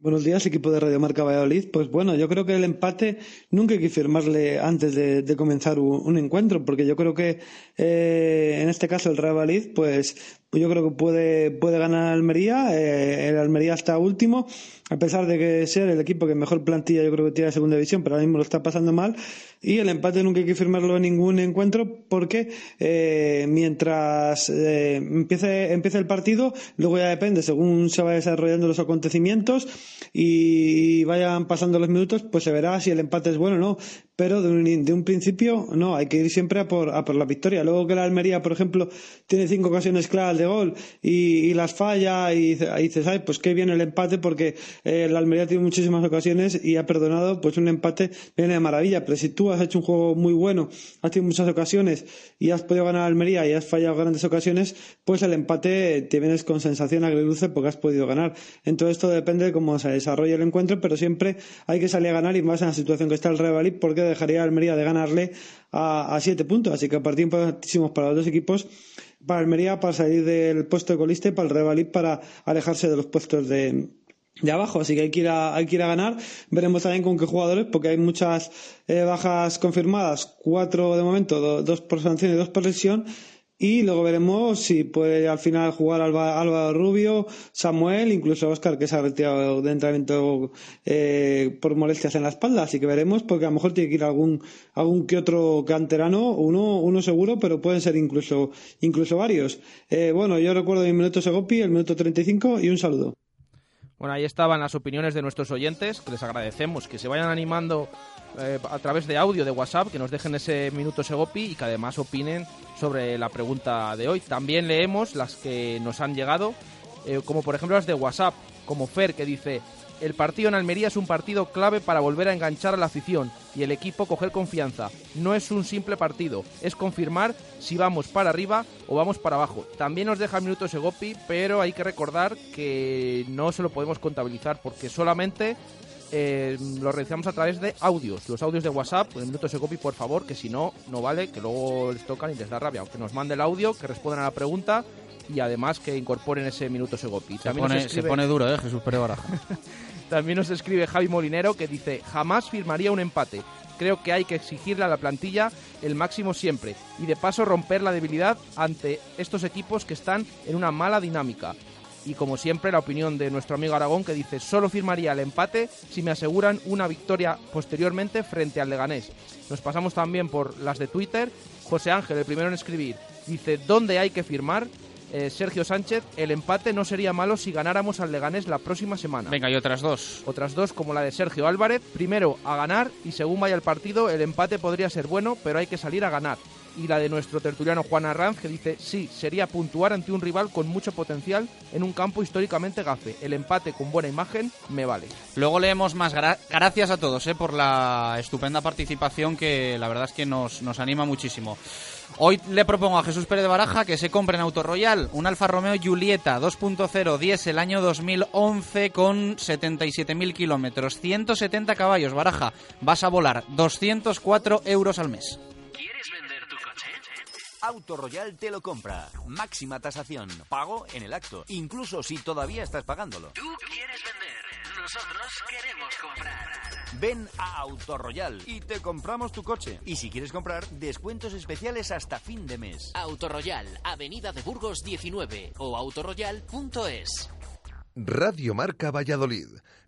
Buenos días, equipo de Radio Marca Valladolid. Pues bueno, yo creo que el empate nunca hay que firmarle antes de, comenzar un, encuentro, porque yo creo que eh, en este caso el Real Valladolid, pues yo creo que puede, puede ganar Almería. Eh, el Almería está último, a pesar de que ser el equipo que mejor plantilla yo creo que tiene la segunda división, pero ahora mismo lo está pasando mal. Y el empate nunca hay que firmarlo en ningún encuentro, porque eh, mientras eh, empiece, empiece el partido, luego ya depende, según se vayan desarrollando los acontecimientos y vayan pasando los minutos, pues se verá si el empate es bueno o no. Pero de un, de un principio, no, hay que ir siempre a por, a por la victoria. Luego que la Almería, por ejemplo, tiene cinco ocasiones claras de gol y, las falla y, y dices, ay, pues qué bien el empate porque eh, la Almería tiene muchísimas ocasiones y ha perdonado, pues un empate viene de maravilla. Pero si tú has hecho un juego muy bueno, has tenido muchas ocasiones y has podido ganar a Almería y has fallado grandes ocasiones, pues el empate te vienes con sensación agridulce porque has podido ganar. Entonces esto depende de cómo se desarrolle el encuentro, pero siempre hay que salir a ganar y más en la situación que está el Real Valladolid porque dejaría a Almería de ganarle a, siete puntos. Así que partido importantísimos para los dos equipos para Almería para salir del puesto de colista y para el Real Valladolid para alejarse de los puestos de, de abajo, así que hay que ir a, hay que ir a ganar. Veremos también con qué jugadores, porque hay muchas eh, bajas confirmadas, cuatro de momento, do, dos por sanción y dos por lesión. Y luego veremos si puede al final jugar Álvaro Rubio, Samuel, incluso Oscar, que se ha retirado de entrenamiento eh, por molestias en la espalda. Así que veremos, porque a lo mejor tiene que ir algún, algún que otro canterano, uno, uno seguro, pero pueden ser incluso, incluso varios. Eh, bueno, yo recuerdo mi minuto Segopi, el minuto 35 y un saludo. Bueno, ahí estaban las opiniones de nuestros oyentes, que les agradecemos, que se vayan animando eh, a través de audio de WhatsApp, que nos dejen ese minuto Segopi y que además opinen sobre la pregunta de hoy. También leemos las que nos han llegado, eh, como por ejemplo las de WhatsApp, como Fer, que dice, el partido en Almería es un partido clave para volver a enganchar a la afición y el equipo coger confianza. No es un simple partido, es confirmar si vamos para arriba o vamos para abajo. También nos deja el minuto Segopi, pero hay que recordar que no se lo podemos contabilizar porque solamente eh, lo realizamos a través de audios, los audios de WhatsApp, el minuto Segopi, por favor, que si no, no vale, que luego les tocan y les da rabia. Aunque nos mande el audio, que respondan a la pregunta y además que incorporen ese minuto Segopi. Se También nos pone, se escribe- pone duro, ¿eh? Jesús Pérez Baraja. <laughs> También nos escribe Javi Molinero que dice, jamás firmaría un empate. Creo que hay que exigirle a la plantilla el máximo siempre y de paso romper la debilidad ante estos equipos que están en una mala dinámica. Y como siempre la opinión de nuestro amigo Aragón que dice, solo firmaría el empate si me aseguran una victoria posteriormente frente al Leganés. Nos pasamos también por las de Twitter. José Ángel, el primero en escribir, dice, ¿dónde hay que firmar? Eh, Sergio Sánchez, el empate no sería malo si ganáramos al Leganés la próxima semana. Venga, y otras dos. Otras dos como la de Sergio Álvarez, primero a ganar y según vaya el partido el empate podría ser bueno, pero hay que salir a ganar. Y la de nuestro tertuliano Juan Arranz que dice, sí, sería puntuar ante un rival con mucho potencial en un campo históricamente gafe. El empate con buena imagen me vale. Luego leemos más. Gra- gracias a todos eh, por la estupenda participación que la verdad es que nos, nos anima muchísimo. Hoy le propongo a Jesús Pérez de Baraja que se compre en Auto Royal un Alfa Romeo Giulietta 2.0 diésel año 2011 con 77.000 kilómetros, 170 caballos. Baraja, vas a volar 204 euros al mes. Auto Royal te lo compra. Máxima tasación. Pago en el acto. Incluso si todavía estás pagándolo. Tú quieres vender, nosotros queremos comprar. Ven a Auto Royal y te compramos tu coche. Y si quieres comprar, descuentos especiales hasta fin de mes. Autoroyal, Avenida de Burgos 19 o autoroyal.es. Radio Marca Valladolid,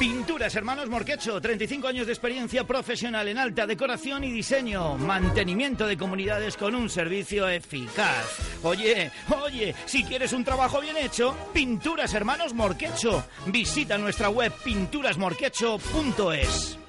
Pinturas Hermanos Morquecho, 35 años de experiencia profesional en alta decoración y diseño, mantenimiento de comunidades con un servicio eficaz. Oye, oye, si quieres un trabajo bien hecho, Pinturas Hermanos Morquecho. Visita nuestra web pinturasmorquecho.es.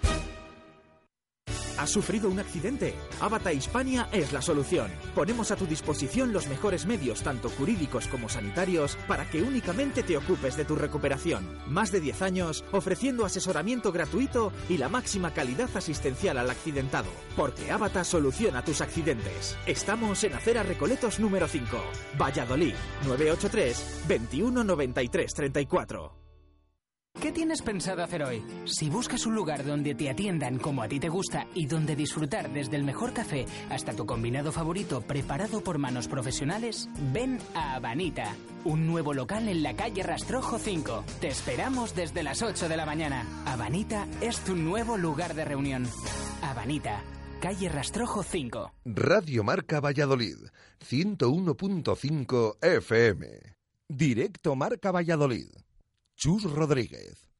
¿Has sufrido un accidente? Avata Hispania es la solución. Ponemos a tu disposición los mejores medios, tanto jurídicos como sanitarios, para que únicamente te ocupes de tu recuperación. Más de 10 años ofreciendo asesoramiento gratuito y la máxima calidad asistencial al accidentado. Porque Avata soluciona tus accidentes. Estamos en Acera Recoletos número 5, Valladolid, 983 21 93 34. ¿Qué tienes pensado hacer hoy? Si buscas un lugar donde te atiendan como a ti te gusta y donde disfrutar desde el mejor café hasta tu combinado favorito preparado por manos profesionales, ven a Habanita, un nuevo local en la calle Rastrojo 5. Te esperamos desde las 8 de la mañana. Habanita es tu nuevo lugar de reunión. Habanita, calle Rastrojo 5. Radio Marca Valladolid, 101.5 FM. Directo Marca Valladolid. Chus Rodríguez.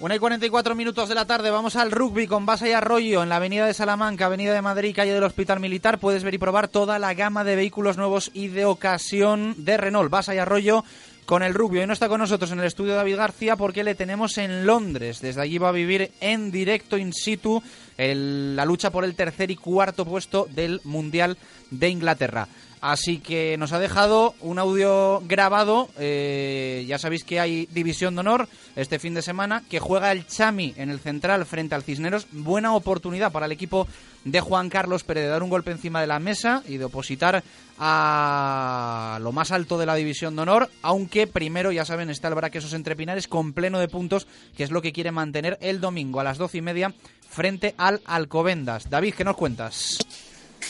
Una y 44 minutos de la tarde, vamos al rugby con Basa y Arroyo en la Avenida de Salamanca, Avenida de Madrid, calle del Hospital Militar. Puedes ver y probar toda la gama de vehículos nuevos y de ocasión de Renault. Basa y Arroyo con el rugby. Hoy no está con nosotros en el estudio David García porque le tenemos en Londres. Desde allí va a vivir en directo in situ la lucha por el tercer y cuarto puesto del Mundial de Inglaterra. Así que nos ha dejado un audio grabado. eh, ya sabéis que hay división de honor este fin de semana. Que juega el Chami en el central frente al Cisneros. Buena oportunidad para el equipo de Juan Carlos Pérez de dar un golpe encima de la mesa y de opositar a lo más alto de la división de honor. Aunque primero, ya saben, está el Braquesos entre Pinares con pleno de puntos, que es lo que quiere mantener el domingo a las doce y media frente al Alcobendas. David, ¿qué nos cuentas?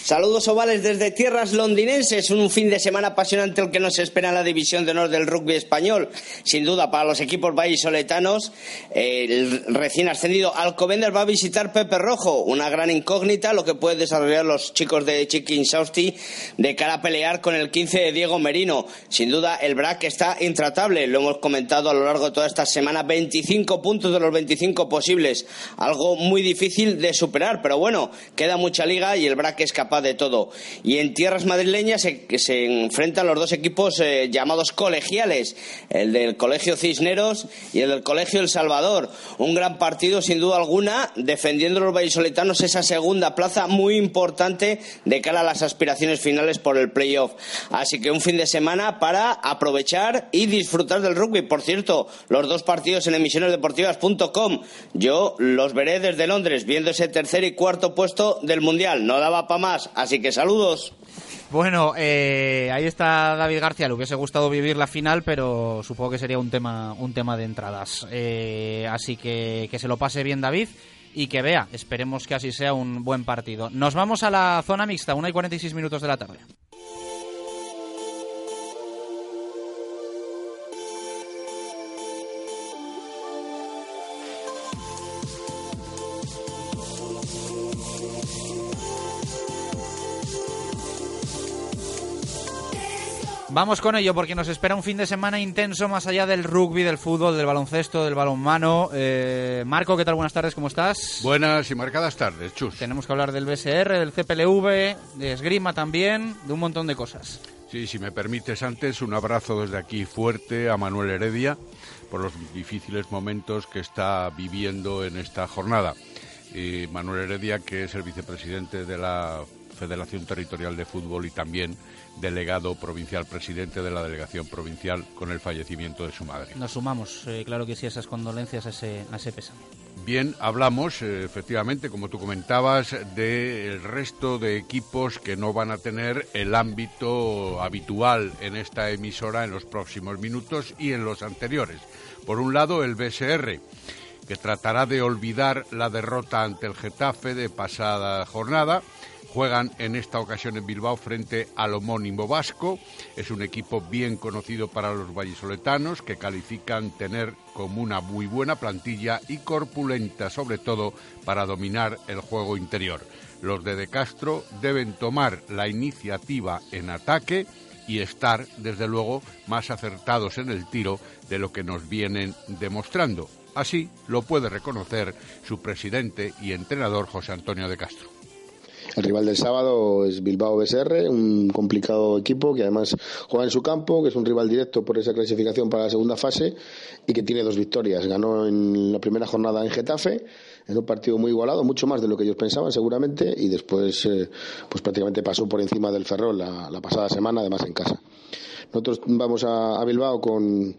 Saludos ovales desde tierras londinenses, un fin de semana apasionante el que nos espera en la división de honor del rugby español. Sin duda, para los equipos vallisoletanos, el recién ascendido Alcobendas va a visitar Pepe Rojo, una gran incógnita, lo que pueden desarrollar los chicos de Chiquín Sausti de cara a pelear con el 15 de Diego Merino. Sin duda, el BRAC está intratable, lo hemos comentado a lo largo de toda esta semana, 25 puntos de los 25 posibles, algo muy difícil de superar, pero bueno, queda mucha liga y el BRAC es capaz de todo. Y en tierras madrileñas se enfrentan los dos equipos eh, llamados colegiales, el del Colegio Cisneros y el del Colegio El Salvador. Un gran partido, sin duda alguna, defendiendo los vallisoletanos esa segunda plaza muy importante de cara a las aspiraciones finales por el playoff. Así que un fin de semana para aprovechar y disfrutar del rugby. Por cierto, los dos partidos en emisionesdeportivas.com. Yo los veré desde Londres, viendo ese tercer y cuarto puesto del Mundial. No daba para más. Así que saludos. Bueno, eh, ahí está David García. Le hubiese gustado vivir la final, pero supongo que sería un tema, un tema de entradas. Eh, así que que se lo pase bien David y que vea. Esperemos que así sea un buen partido. Nos vamos a la zona mixta, 1 y 46 minutos de la tarde. Vamos con ello porque nos espera un fin de semana intenso más allá del rugby, del fútbol, del baloncesto, del balonmano. Eh, Marco, ¿qué tal? Buenas tardes, ¿cómo estás? Buenas y marcadas tardes, Chus. Tenemos que hablar del BSR, del CPLV, de esgrima también, de un montón de cosas. Sí, si me permites antes, un abrazo desde aquí fuerte a Manuel Heredia por los difíciles momentos que está viviendo en esta jornada. Y Manuel Heredia, que es el vicepresidente de la Federación Territorial de Fútbol y también delegado provincial, presidente de la delegación provincial con el fallecimiento de su madre. Nos sumamos, eh, claro que sí, a esas condolencias, a ese, a ese pésame. Bien, hablamos, eh, efectivamente, como tú comentabas, del resto de equipos que no van a tener el ámbito habitual en esta emisora en los próximos minutos y en los anteriores. Por un lado, el BSR, que tratará de olvidar la derrota ante el Getafe de pasada jornada. Juegan en esta ocasión en Bilbao frente al homónimo vasco. Es un equipo bien conocido para los vallisoletanos que califican tener como una muy buena plantilla y corpulenta sobre todo para dominar el juego interior. Los de De Castro deben tomar la iniciativa en ataque y estar, desde luego, más acertados en el tiro de lo que nos vienen demostrando. Así lo puede reconocer su presidente y entrenador José Antonio de Castro. El rival del sábado es Bilbao BSR, un complicado equipo que además juega en su campo, que es un rival directo por esa clasificación para la segunda fase y que tiene dos victorias. Ganó en la primera jornada en Getafe, en un partido muy igualado, mucho más de lo que ellos pensaban seguramente, y después eh, pues prácticamente pasó por encima del Ferrol la, pasada semana, además en casa. Nosotros vamos a Bilbao con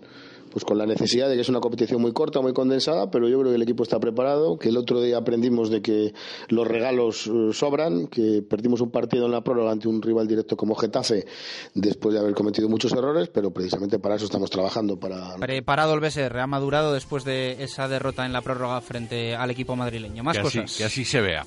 pues con la necesidad de que es una competición muy corta, muy condensada, pero yo creo que el equipo está preparado, que el otro día aprendimos de que los regalos eh, sobran, que perdimos un partido en la prórroga ante un rival directo como Getafe después de haber cometido muchos errores, pero precisamente para eso estamos trabajando para Preparado el BSR, ha madurado después de esa derrota en la prórroga frente al equipo madrileño. Más que cosas. Así, que así se vea.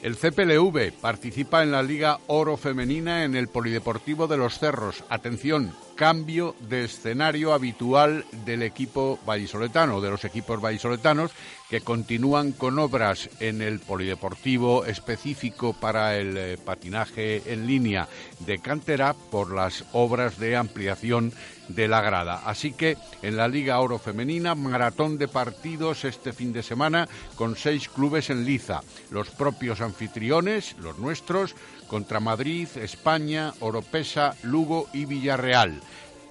El CPLV participa en la Liga Oro Femenina en el Polideportivo de los Cerros. Atención, cambio de escenario habitual del equipo vallisoletano, de los equipos vallisoletanos que continúan con obras en el polideportivo específico para el eh, patinaje en línea de cantera por las obras de ampliación de la grada. Así que en la Liga Oro Femenina, maratón de partidos este fin de semana con seis clubes en liza. Los propios anfitriones, los nuestros, contra Madrid, España, Oropesa, Lugo y Villarreal.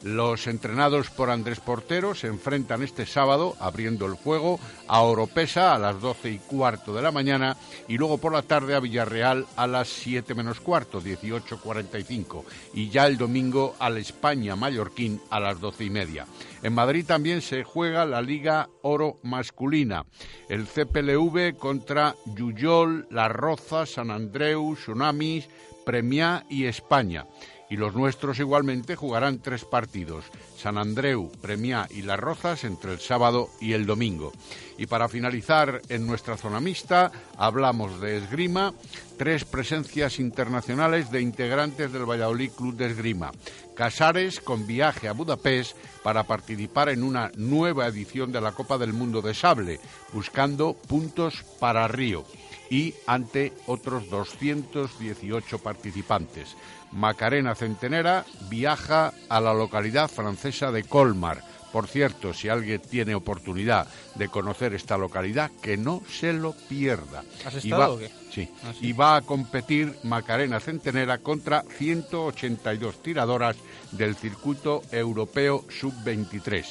Los entrenados por Andrés Portero se enfrentan este sábado, abriendo el fuego, a Oropesa a las 12 y cuarto de la mañana y luego por la tarde a Villarreal a las 7 menos cuarto, 18.45. Y ya el domingo al España Mallorquín a las 12 y media. En Madrid también se juega la Liga Oro masculina. El CPLV contra Yuyol, La Roza, San Andreu, Tsunamis, Premiá y España y los nuestros igualmente jugarán tres partidos, San Andreu, Premiá y Las Rozas entre el sábado y el domingo. Y para finalizar en nuestra zona mixta, hablamos de esgrima, tres presencias internacionales de integrantes del Valladolid Club de Esgrima. Casares con viaje a Budapest para participar en una nueva edición de la Copa del Mundo de Sable, buscando puntos para Río y ante otros 218 participantes. Macarena Centenera viaja a la localidad francesa de Colmar. Por cierto, si alguien tiene oportunidad de conocer esta localidad, que no se lo pierda. ¿Has Y estado va- o qué? Sí. Ah, sí. Y va a competir Macarena Centenera contra 182 tiradoras del circuito europeo sub-23.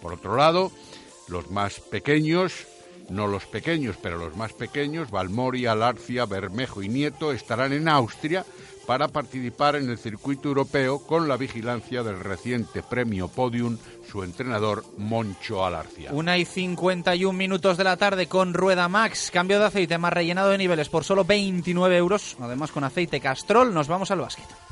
Por otro lado, los más pequeños, no los pequeños, pero los más pequeños, Valmoria, Larcia, Bermejo y Nieto, estarán en Austria para participar en el circuito europeo con la vigilancia del reciente premio Podium, su entrenador Moncho Alarcia. Una y 51 minutos de la tarde con Rueda Max. Cambio de aceite más rellenado de niveles por solo 29 euros. Además con aceite Castrol. Nos vamos al básquet.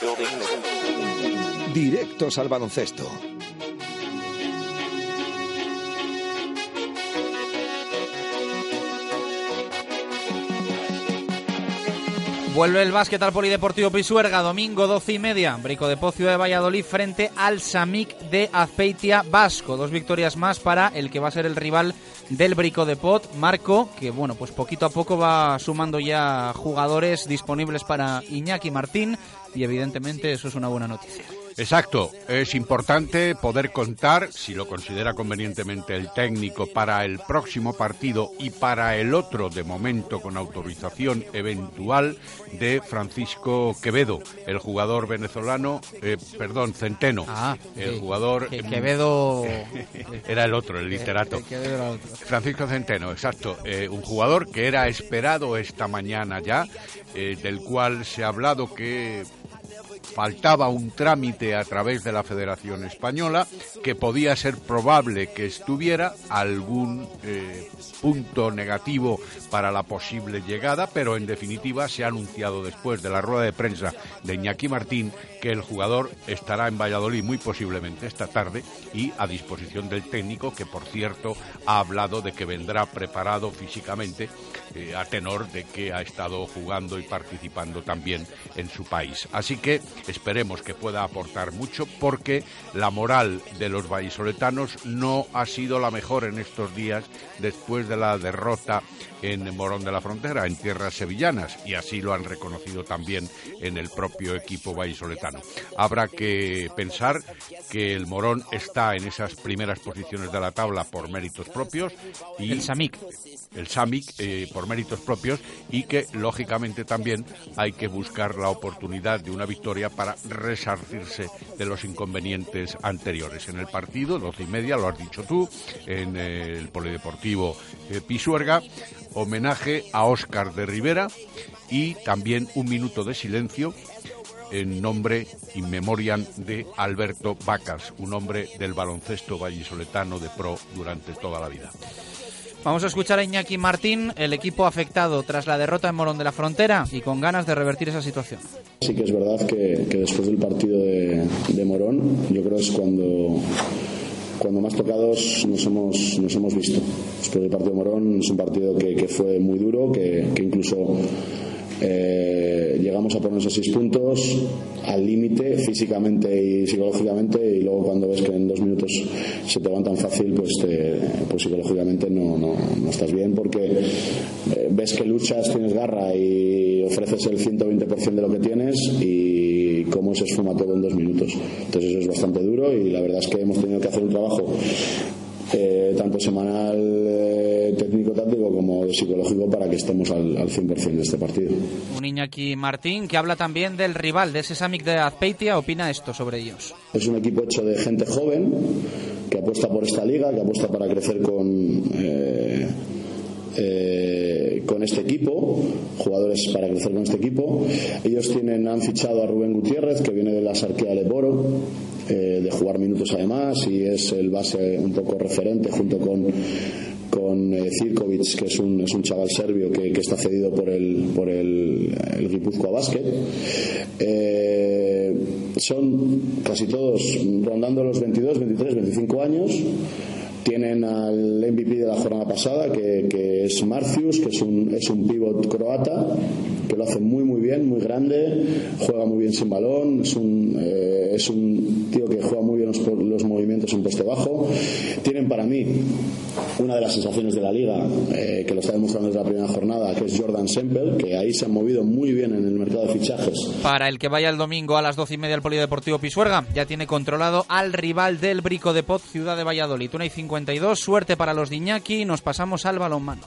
Building. Directos al baloncesto. Vuelve el básquet al Polideportivo Pisuerga, domingo 12 y media. Brico de Pocio de Valladolid frente al Samic de Azpeitia Vasco. Dos victorias más para el que va a ser el rival del Brico de Pot, Marco, que bueno, pues poquito a poco va sumando ya jugadores disponibles para Iñaki Martín y evidentemente eso es una buena noticia. Exacto, es importante poder contar, si lo considera convenientemente el técnico, para el próximo partido y para el otro, de momento con autorización eventual, de Francisco Quevedo, el jugador venezolano, eh, perdón, Centeno, el sí. jugador... Que- Quevedo- <laughs> era el otro, el literato. Que- Quevedo era otro. Francisco Centeno, exacto. Eh, un jugador que era esperado esta mañana ya, eh, del cual se ha hablado que faltaba un trámite a través de la Federación Española, que podía ser probable que estuviera algún eh, punto negativo para la posible llegada, pero en definitiva se ha anunciado después de la rueda de prensa de Iñaki Martín que el jugador estará en Valladolid muy posiblemente esta tarde y a disposición del técnico, que por cierto ha hablado de que vendrá preparado físicamente eh, a tenor de que ha estado jugando y participando también en su país. Así que esperemos que pueda aportar mucho porque la moral de los vallisoletanos no ha sido la mejor en estos días después de la derrota en Morón de la Frontera, en tierras sevillanas, y así lo han reconocido también en el propio equipo vallisoletano. Habrá que pensar que el Morón está en esas primeras posiciones de la tabla por méritos propios y El Samic. el Samic eh, por méritos propios y que lógicamente también hay que buscar la oportunidad de una victoria para resarcirse de los inconvenientes anteriores. En el partido, doce y media, lo has dicho tú, en el Polideportivo eh, Pisuerga, homenaje a Óscar de Rivera y también un minuto de silencio en nombre y memoriam de Alberto Vacas, un hombre del baloncesto vallisoletano de pro durante toda la vida. Vamos a escuchar a Iñaki Martín, el equipo afectado tras la derrota en Morón de la Frontera y con ganas de revertir esa situación. Sí que es verdad que, que después del partido de, de Morón, yo creo que es cuando, cuando más tocados nos hemos, nos hemos visto. Después del partido de Morón es un partido que, fue muy duro, que incluso eh, llegamos a ponernos a seis puntos al límite físicamente y psicológicamente y luego cuando ves que en dos minutos se te van tan fácil pues, te- pues psicológicamente no, no, no estás bien porque eh, ves que luchas, tienes garra y ofreces el 120% de lo que tienes y cómo se esfuma todo en dos minutos. Entonces eso es bastante duro y la verdad es que hemos tenido que hacer un trabajo eh, tanto semanal eh, técnico-táctico como psicológico para que estemos al, al 100% de este partido. Un Iñaki Martín que habla también del rival de ese Samic de Azpeitia, opina esto sobre ellos. Es un equipo hecho de gente joven que apuesta por esta liga, que apuesta para crecer con, eh, eh, con este equipo, jugadores para crecer con este equipo. Ellos tienen, han fichado a Rubén Gutiérrez, que viene de la Sarquea Leboro, eh, de jugar minutos además, y es el base un poco referente junto con con eh, Zirkovic, que es un, es un chaval serbio que, que está cedido por el, por el, el Guipúzcoa Basket. Eh, son casi todos rondando los 22, 23, 25 años. Tienen al MVP de la jornada pasada, que, es Marcius, que es un, es un pivot croata, que lo hace muy, muy bien, muy grande, juega muy bien sin balón, es un, eh, es un tío que juega muy bien los, los movimientos en poste bajo. Tienen para mí una de las sensaciones de la liga, eh, que lo está demostrando desde la primera jornada, que es Jordan Semple, que ahí se han movido muy bien en el mercado de fichajes. Para el que vaya el domingo a las doce y media al Polideportivo Pisuerga, ya tiene controlado al rival del Brico de Poz, Ciudad de Valladolid. Una y 52, suerte para los de Iñaki, nos pasamos al balonmano.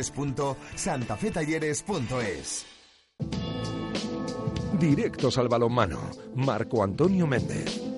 www.santafetalleres.es. Directos al balonmano. Marco Antonio Méndez.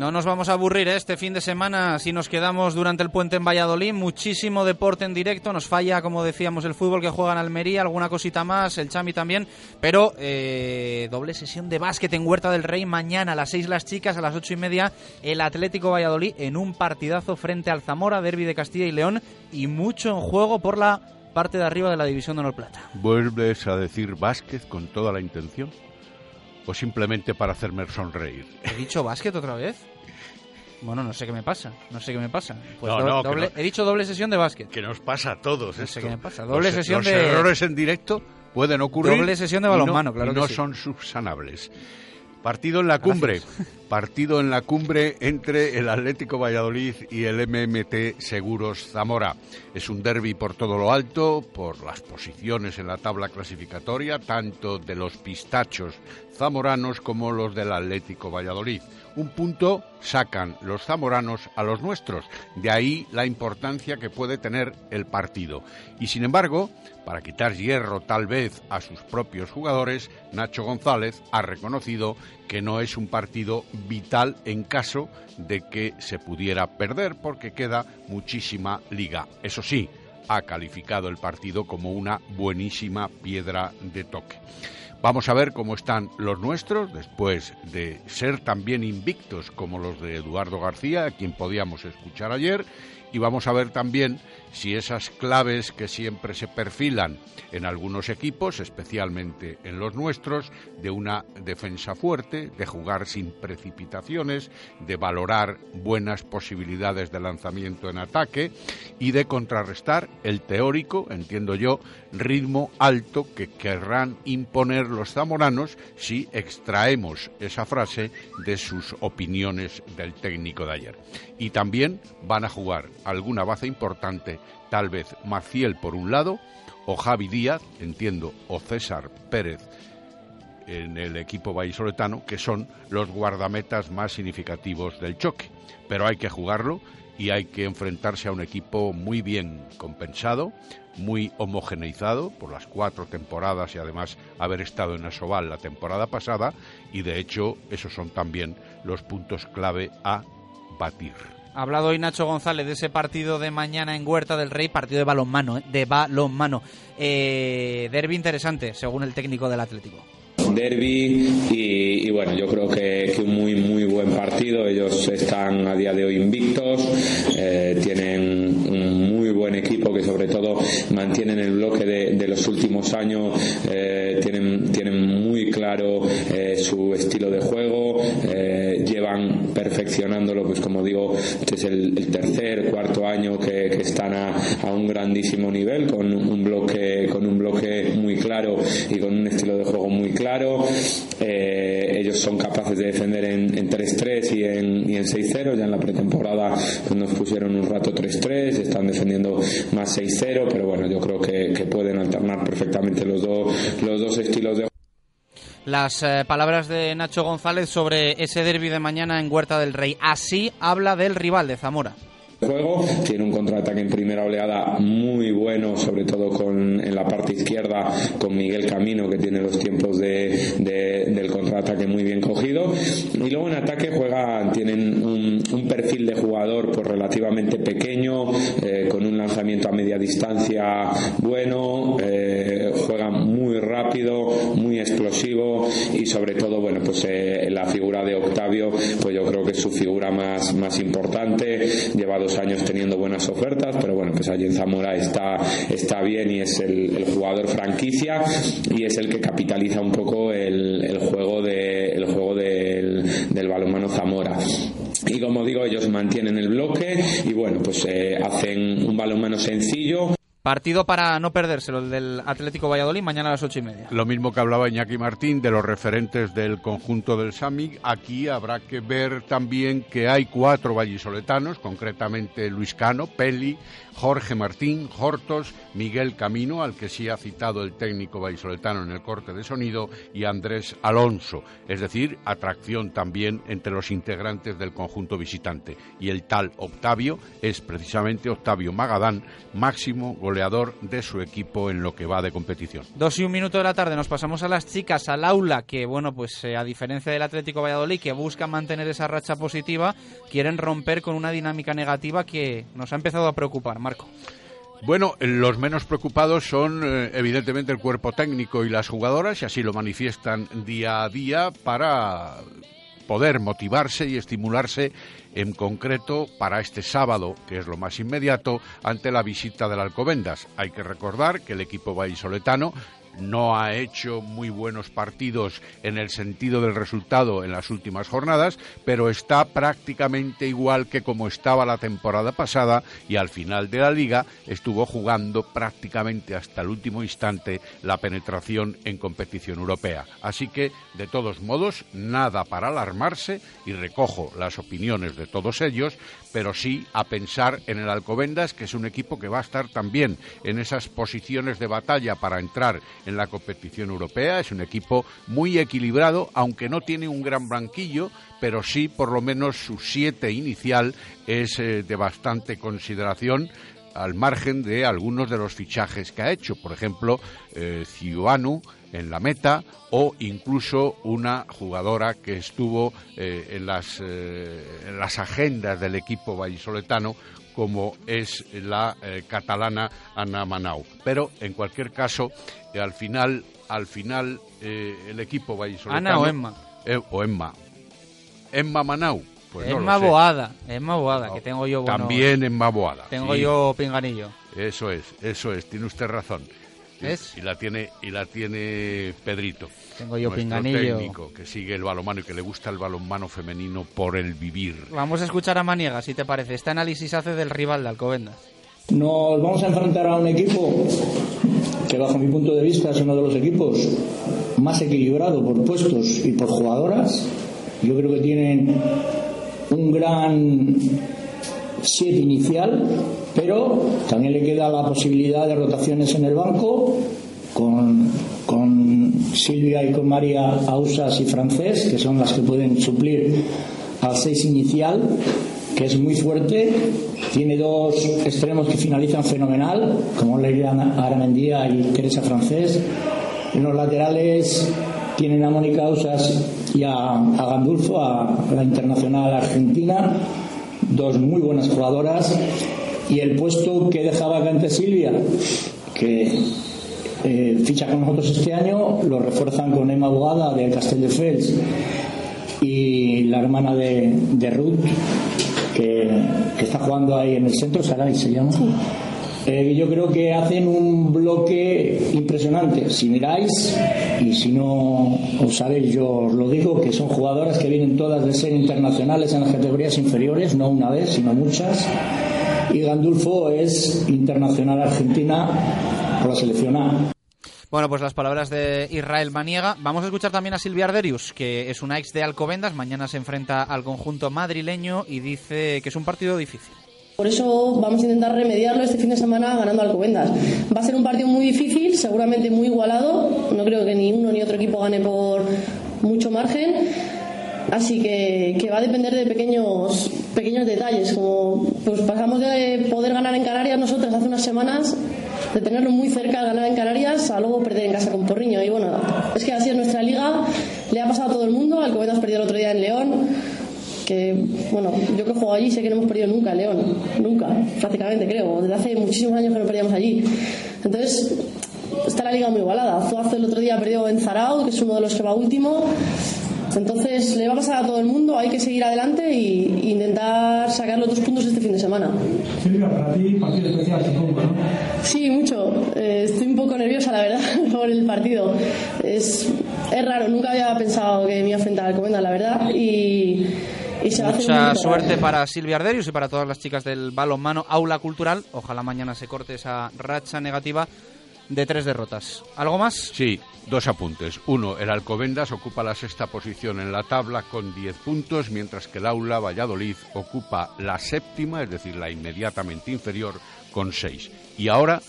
No nos vamos a aburrir ¿eh? este fin de semana si nos quedamos durante el puente en Valladolid. Muchísimo deporte en directo. Nos falla, como decíamos, el fútbol que juega en Almería, alguna cosita más, el Chami también. Pero eh, doble sesión de básquet en Huerta del Rey. Mañana a las 6 las chicas, a las ocho y media el Atlético Valladolid en un partidazo frente al Zamora, Derby de Castilla y León. Y mucho en juego por la parte de arriba de la División de Honor Plata. ¿Vuelves a decir básquet con toda la intención? ¿O simplemente para hacerme sonreír? ¿He dicho básquet otra vez? Bueno, no sé qué me pasa. No sé qué me pasa. Pues No, no, doble-. He dicho doble sesión de básquet. Que nos pasa a todos No esto. sé qué me pasa. Doble Los- sesión los de- errores en directo pueden ocurrir. Doble sesión de balonmano, claro y que no sí. son subsanables. Partido en la cumbre. Partido en la cumbre entre el Atlético Valladolid y el MMT Seguros Zamora. Es un derby por todo lo alto, por las posiciones en la tabla clasificatoria, tanto de los pistachos zamoranos como los del Atlético Valladolid. Un punto sacan los zamoranos a los nuestros. De ahí la importancia que puede tener el partido. Y sin embargo, para quitar hierro tal vez a sus propios jugadores, Nacho González ha reconocido que no es un partido vital en caso de que se pudiera perder porque queda muchísima liga. Eso sí, ha calificado el partido como una buenísima piedra de toque. Vamos a ver cómo están los nuestros después de ser también invictos como los de Eduardo García, a quien podíamos escuchar ayer, y vamos a ver también si esas claves que siempre se perfilan en algunos equipos, especialmente en los nuestros, de una defensa fuerte, de jugar sin precipitaciones, de valorar buenas posibilidades de lanzamiento en ataque y de contrarrestar el teórico, entiendo yo, ritmo alto que querrán imponer los zamoranos si extraemos esa frase de sus opiniones del técnico de ayer. Y también van a jugar alguna baza importante, tal vez Maciel por un lado, o Javi Díaz, entiendo, o César Pérez en el equipo vallisoletano, que son los guardametas más significativos del choque. Pero hay que jugarlo y hay que enfrentarse a un equipo muy bien compensado, muy homogeneizado por las cuatro temporadas y además haber estado en Asobal la temporada pasada y de hecho esos son también los puntos clave a batir. Ha hablado hoy Nacho González de ese partido de mañana en Huerta del Rey, partido de balonmano, ¿eh? de balonmano. Eh, derby interesante, según el técnico del Atlético. derby y, bueno yo creo que, que un muy muy buen partido ellos están a día de hoy invictos eh, tienen un muy buen equipo que sobre todo mantienen el bloque de, los últimos años eh, tienen tienen muy claro su estilo de juego llevan perfeccionándolo pues como digo este es el, tercer cuarto año que, que están a, a un grandísimo nivel con un bloque con un bloque muy claro y con un estilo de juego muy claro. Eh, ellos son capaces de defender en, en 3-3 y en, y en 6-0 ya en la pretemporada pues, nos pusieron un rato 3-3 están defendiendo más 6-0 pero bueno yo creo que, que pueden alternar perfectamente los dos los dos estilos de Las eh, palabras de Nacho González sobre ese derby de mañana en Huerta del Rey. Así habla del rival de Zamora. Juego. Tiene un contraataque en primera oleada muy bueno, sobre todo con, en la parte izquierda con Miguel Camino, que tiene los tiempos de, de- del contraataque muy bien cogido. Y luego en ataque juega, tienen un, un perfil de jugador pues, relativamente pequeño, eh, con un lanzamiento a media distancia bueno, eh, juega muy rápido, muy explosivo y sobre todo, bueno, pues eh, la figura de Octavio, pues yo creo que es su figura más, más importante. Lleva dos años teniendo buenas ofertas, pero bueno, pues allí en Zamora está, está bien y es el, jugador franquicia y es el que capitaliza un poco el, juego, de, el juego del, del balonmano Zamora. Y como digo, ellos mantienen el bloque y bueno, pues eh, hacen un balonmano sencillo. Partido para no perdérselo, el del Atlético Valladolid, mañana a las ocho y media. Lo mismo que hablaba Iñaki Martín de los referentes del conjunto del SAMIC, aquí habrá que ver también que hay cuatro vallisoletanos, concretamente Luis Cano, Peli, Jorge Martín, Hortos, Miguel Camino, al que sí ha citado el técnico vallisoletano en el corte de sonido, y Andrés Alonso, es decir, atracción también entre los integrantes del conjunto visitante. Y el tal Octavio es precisamente Octavio Magadán, máximo goleador de su equipo en lo que va de competición. Dos y un minuto de la tarde nos pasamos a las chicas, al aula, que bueno, pues eh, a diferencia del Atlético Valladolid, que busca mantener esa racha positiva, quieren romper con una dinámica negativa que nos ha empezado a preocupar, Marco. Bueno, los menos preocupados son eh, evidentemente el cuerpo técnico y las jugadoras, y así lo manifiestan día a día para poder motivarse y estimularse en concreto para este sábado, que es lo más inmediato, ante la visita del Alcobendas. Hay que recordar que el equipo vallisoletano no ha hecho muy buenos partidos en el sentido del resultado en las últimas jornadas, pero está prácticamente igual que como estaba la temporada pasada y al final de la liga estuvo jugando prácticamente hasta el último instante la penetración en competición europea. Así que, de todos modos, nada para alarmarse y recojo las opiniones de todos ellos, pero sí a pensar en el Alcobendas, que es un equipo que va a estar también en esas posiciones de batalla para entrar en la competición europea. Es un equipo muy equilibrado, aunque no tiene un gran banquillo, pero sí por lo menos su siete inicial es eh, de bastante consideración al margen de algunos de los fichajes que ha hecho, por ejemplo, eh, en la meta o incluso una jugadora que estuvo eh, en, las, eh, en las agendas del equipo vallisoletano como es la eh, catalana Ana Manau. Pero en cualquier caso, eh, al final, al final eh, el equipo vallisoletano ¿Ana o Emma? O Emma. Emma Manau. Pues no lo Emma sé. Boada, Emma Boada, que tengo yo También Emma Boada. Tengo sí. yo pinganillo. Eso es, eso es, tiene usted razón. Y- ¿Ves? Y la tiene y la tiene Pedrito. Tengo yo nuestro pinganillo. técnico que sigue el balonmano y que le gusta el balonmano femenino por el vivir. Vamos a escuchar a Maniega, si te parece. Este análisis hace del rival de Alcobendas. Nos vamos a enfrentar a un equipo que bajo mi punto de vista es uno de los equipos más equilibrado por puestos y por jugadoras. Yo creo que tienen un gran siete inicial, pero también le queda la posibilidad de rotaciones en el banco con, con Silvia y con María Ausas y Francés, que son las que pueden suplir al 6 inicial, que es muy fuerte. Tiene dos extremos que finalizan fenomenal, como Leila Aramendía y Teresa Francés. En los laterales tienen a Mónica Ausas y a, a Gandulfo, a la internacional argentina. dos muy buenas jugadoras y el puesto que deja vacante Silvia, que eh, ficha con nosotros este año, lo refuerzan con Emma Bogada de Castelldefels y la hermana de, de Ruth, que, que está jugando ahí en el centro, Saray se llama. Eh, yo creo que hacen un bloque impresionante. Si miráis, y si no os sabéis, yo os lo digo, que son jugadoras que vienen todas de ser internacionales en las categorías inferiores, no una vez, sino muchas. Y Gandulfo es internacional argentina por la selección A. Bueno, pues las palabras de Israel Maniega. Vamos a escuchar también a Silvia Arderius, que es una ex de Alcobendas. Mañana se enfrenta al conjunto madrileño y dice que es un partido difícil. Por eso vamos a intentar remediarlo este fin de semana ganando Alcobendas. Va a ser un partido muy difícil, seguramente muy igualado. No creo que ni uno ni otro equipo gane por mucho margen. Así que, que va a depender de pequeños, pequeños detalles. Como pues pasamos de poder ganar en Canarias nosotros hace unas semanas, de tenerlo muy cerca, ganar en Canarias, a luego perder en casa con Porriño. Y bueno, es que así es nuestra liga. Le ha pasado a todo el mundo. Alcobendas perdió el otro día en León que, bueno, yo que juego allí sé que no hemos perdido nunca en León, nunca, prácticamente creo, desde hace muchísimos años que no perdíamos allí. Entonces, está la liga muy igualada. Zuazo el otro día perdió en Zarao, que es uno de los que va último. Entonces, le va a pasar a todo el mundo, hay que seguir adelante e intentar sacar los dos puntos este fin de semana. Silvia, para ti, partido especial, supongo, ¿no? Sí, mucho. Eh, estoy un poco nerviosa, la verdad, <laughs> por el partido. Es, es raro, nunca había pensado que me iba a enfrentar al Comenda, la verdad. Y, Mucha suerte para Silvia Arderius y para todas las chicas del balonmano Aula Cultural. Ojalá mañana se corte esa racha negativa de tres derrotas. ¿Algo más? Sí, dos apuntes. Uno, el Alcobendas ocupa la sexta posición en la tabla con 10 puntos, mientras que el Aula Valladolid ocupa la séptima, es decir, la inmediatamente inferior, con 6. Y ahora,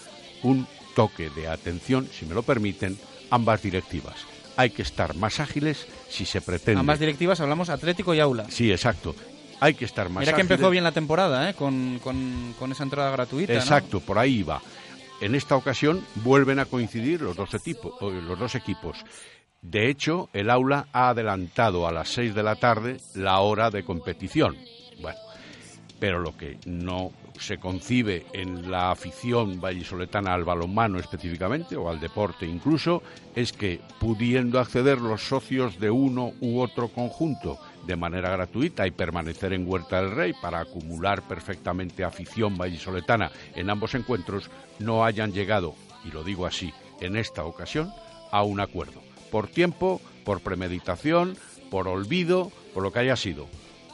un toque de atención, si me lo permiten, ambas directivas. Hay que estar más ágiles si se pretende. Ambas directivas hablamos Atlético y Aula. Sí, exacto. Hay que estar más Mira que ágiles. empezó bien la temporada, ¿eh? Con, con- con esa entrada gratuita. ¿no? Exacto, por ahí va. En esta ocasión vuelven a coincidir los dos, los dos equipos. De hecho, el aula ha adelantado a las 6 de la tarde la hora de competición. Bueno, pero lo que no se concibe en la afición vallisoletana al balonmano específicamente, o al deporte incluso, es que pudiendo acceder los socios de uno u otro conjunto de manera gratuita y permanecer en Huerta del Rey para acumular perfectamente afición vallisoletana en ambos encuentros, no hayan llegado, y lo digo así, en esta ocasión, a un acuerdo. Por tiempo, por premeditación, por olvido, por lo que haya sido.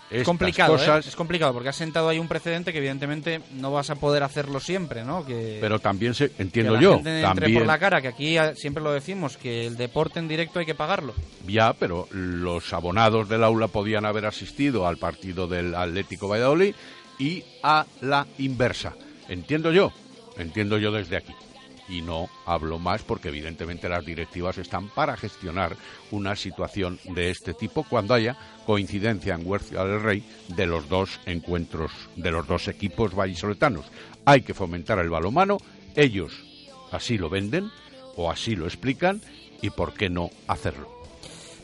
Es complicado, ¿eh? Es complicado porque has sentado ahí un precedente que evidentemente no vas a poder hacerlo siempre, ¿no? Que, pero también se, entiendo que la yo, gente entre también por la cara, que aquí siempre lo decimos, que el deporte en directo hay que pagarlo. Ya, pero los abonados del aula podían haber asistido al partido del Atlético Valladolid y a la inversa. Entiendo yo, entiendo yo desde aquí. Y no hablo más porque evidentemente las directivas están para gestionar una situación de este tipo cuando haya coincidencia en Huerta del Rey de los dos encuentros, de los dos equipos vallisoletanos. Hay que fomentar el balomano, ellos así lo venden o así lo explican y por qué no hacerlo.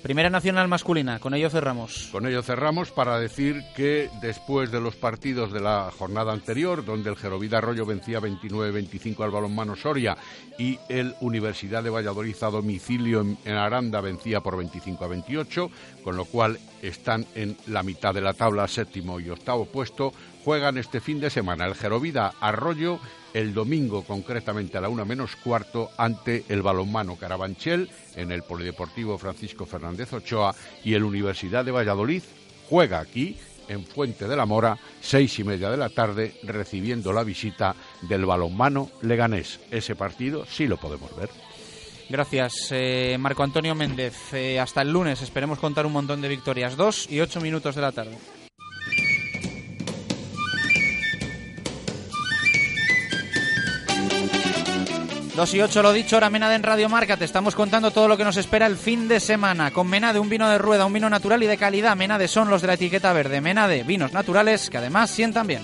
Primera Nacional Masculina, con ello cerramos. Con ello cerramos para decir que después de los partidos de la jornada anterior, donde el Gerovida Arroyo vencía 29-25 al balonmano Soria y el Universidad de Valladolid a domicilio en, en Aranda vencía por 25 a 28, con lo cual están en la mitad de la tabla, séptimo y octavo puesto, juegan este fin de semana el Gerovida Arroyo el domingo concretamente a la una menos cuarto ante el balonmano Carabanchel en el Polideportivo Francisco Fernández Ochoa y el Universidad de Valladolid juega aquí en Fuente de la Mora, seis y media de la tarde, recibiendo la visita del balonmano Leganés. Ese partido sí lo podemos ver. Gracias, eh, Marco Antonio Méndez. Eh, hasta el lunes esperemos contar un montón de victorias. Dos y ocho minutos de la tarde. Dos y ocho, lo dicho, ahora Menade en Radio Marca. Te estamos contando todo lo que nos espera el fin de semana. Con Menade, un vino de rueda, un vino natural y de calidad. Menade son los de la etiqueta verde. Menade, vinos naturales que además sientan bien.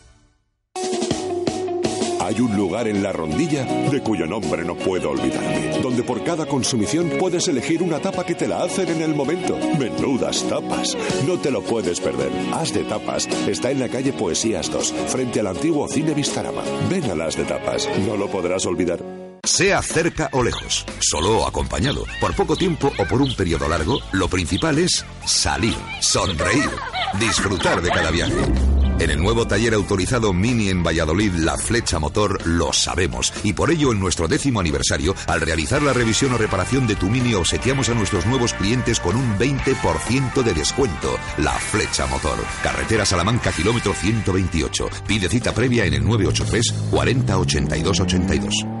Hay un lugar en la rondilla de cuyo nombre no puedo olvidarme, donde por cada consumición puedes elegir una tapa que te la hacen en el momento. Menudas tapas, no te lo puedes perder. Haz de tapas está en la calle Poesías 2, frente al antiguo Cine Vistarama. Ven a las de tapas, no lo podrás olvidar. Sea cerca o lejos, solo o acompañado, por poco tiempo o por un periodo largo, lo principal es salir, sonreír, disfrutar de cada viaje. En el nuevo taller autorizado Mini en Valladolid, la flecha motor, lo sabemos. Y por ello, en nuestro décimo aniversario, al realizar la revisión o reparación de tu Mini, obsequiamos a nuestros nuevos clientes con un 20% de descuento. La flecha motor. Carretera Salamanca, kilómetro 128. Pide cita previa en el 983 40 82 82.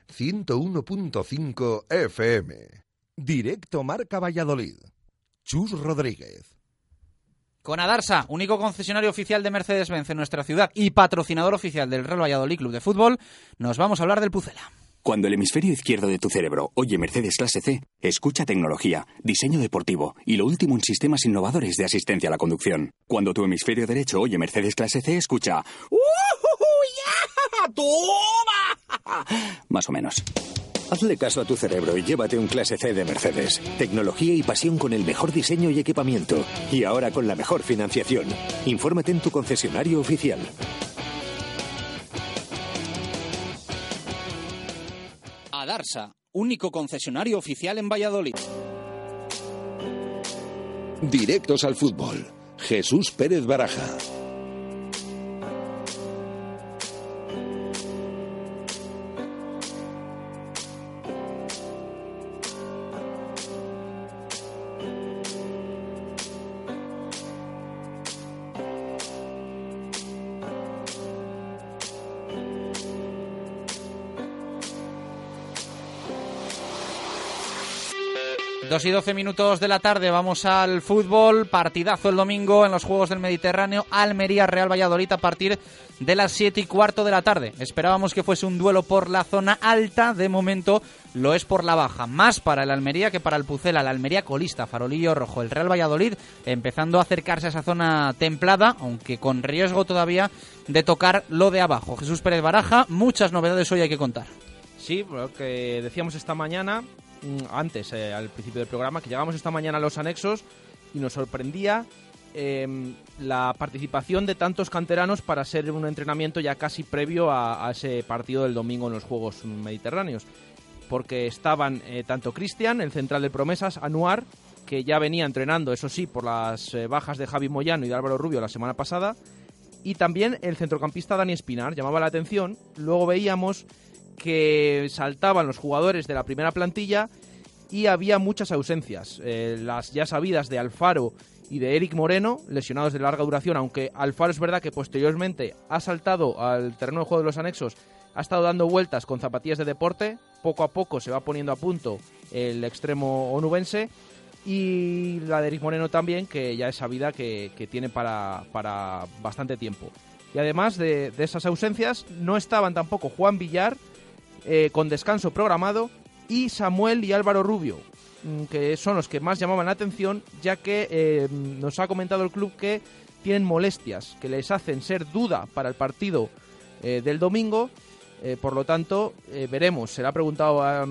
101.5 FM. Directo Marca Valladolid. Chus Rodríguez. Con Adarsa, único concesionario oficial de Mercedes-Benz en nuestra ciudad y patrocinador oficial del Real Valladolid Club de Fútbol, nos vamos a hablar del Pucela. Cuando el hemisferio izquierdo de tu cerebro oye Mercedes clase C, escucha tecnología, diseño deportivo y lo último en sistemas innovadores de asistencia a la conducción. Cuando tu hemisferio derecho oye Mercedes clase C, escucha ¡Uh! <laughs> ¡Toma! <laughs> Más o menos. Hazle caso a tu cerebro y llévate un clase C de Mercedes. Tecnología y pasión con el mejor diseño y equipamiento. Y ahora con la mejor financiación. Infórmate en tu concesionario oficial. Adarsa, único concesionario oficial en Valladolid. Directos al fútbol. Jesús Pérez Baraja. Y doce minutos de la tarde, vamos al fútbol, partidazo el domingo en los Juegos del Mediterráneo, Almería Real Valladolid a partir de las siete y cuarto de la tarde. Esperábamos que fuese un duelo por la zona alta, de momento lo es por la baja, más para el Almería que para el Pucela, la Almería colista, farolillo rojo, el Real Valladolid empezando a acercarse a esa zona templada, aunque con riesgo todavía de tocar lo de abajo. Jesús Pérez Baraja, muchas novedades hoy hay que contar. Sí, lo que decíamos esta mañana, antes, eh, al principio del programa, que llegamos esta mañana a los anexos y nos sorprendía eh, la participación de tantos canteranos para ser un entrenamiento ya casi previo a, a ese partido del domingo en los Juegos Mediterráneos. Porque estaban eh, tanto Cristian, el central de promesas, Anuar, que ya venía entrenando, eso sí, por las eh, bajas de Javi Moyano y de Álvaro Rubio la semana pasada, y también el centrocampista Dani Espinar. Llamaba la atención. Luego veíamos que saltaban los jugadores de la primera plantilla y había muchas ausencias. Eh, las ya sabidas de Alfaro y de Eric Moreno, lesionados de larga duración, aunque Alfaro es verdad que posteriormente ha saltado al terreno de juego de los anexos, ha estado dando vueltas con zapatillas de deporte, poco a poco se va poniendo a punto el extremo onubense y la de Eric Moreno también, que ya es sabida que, que tiene para, para bastante tiempo. Y además de, de esas ausencias, no estaban tampoco Juan Villar, eh, con descanso programado, y Samuel y Álvaro Rubio, mm, que son los que más llamaban la atención, ya que eh, nos ha comentado el club que tienen molestias que les hacen ser duda para el partido eh, del domingo. Por lo tanto, veremos. Se le ha preguntado a,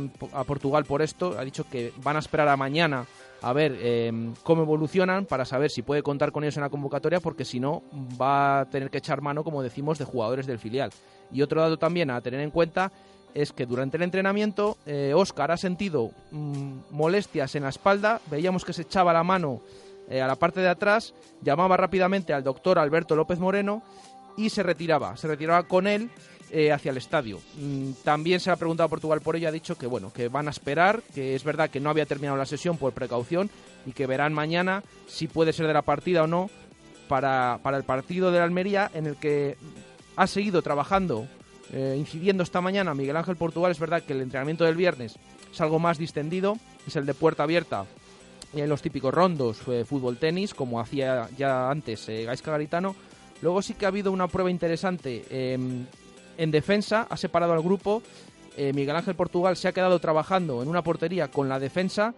Portugal por esto. Ha dicho que van a esperar a mañana a ver eh, cómo evolucionan para saber si puede contar con ellos en la convocatoria, porque si no va a tener que echar mano, como decimos, de jugadores del filial. Y otro dato también a tener en cuenta es que durante el entrenamiento Oscar ha sentido mm, molestias en la espalda, veíamos que se echaba la mano a la parte de atrás, llamaba rápidamente al doctor Alberto López Moreno y se retiraba, se retiraba con él eh, hacia el estadio. Mm, también se ha preguntado a Portugal por ello, ha dicho que bueno, que van a esperar, que es verdad que no había terminado la sesión por precaución y que verán mañana si puede ser de la partida o no para, para el partido de la Almería en el que ha seguido trabajando, eh, incidiendo esta mañana Miguel Ángel Portugal. Es verdad que el entrenamiento del viernes es algo más distendido, es el de puerta abierta y en los típicos rondos, eh, fútbol tenis, como hacía ya antes Gaisca Garitano. Luego sí que ha habido una prueba interesante em, en defensa, ha separado al grupo. Eh, Miguel Ángel Portugal se ha quedado trabajando en una portería con la defensa.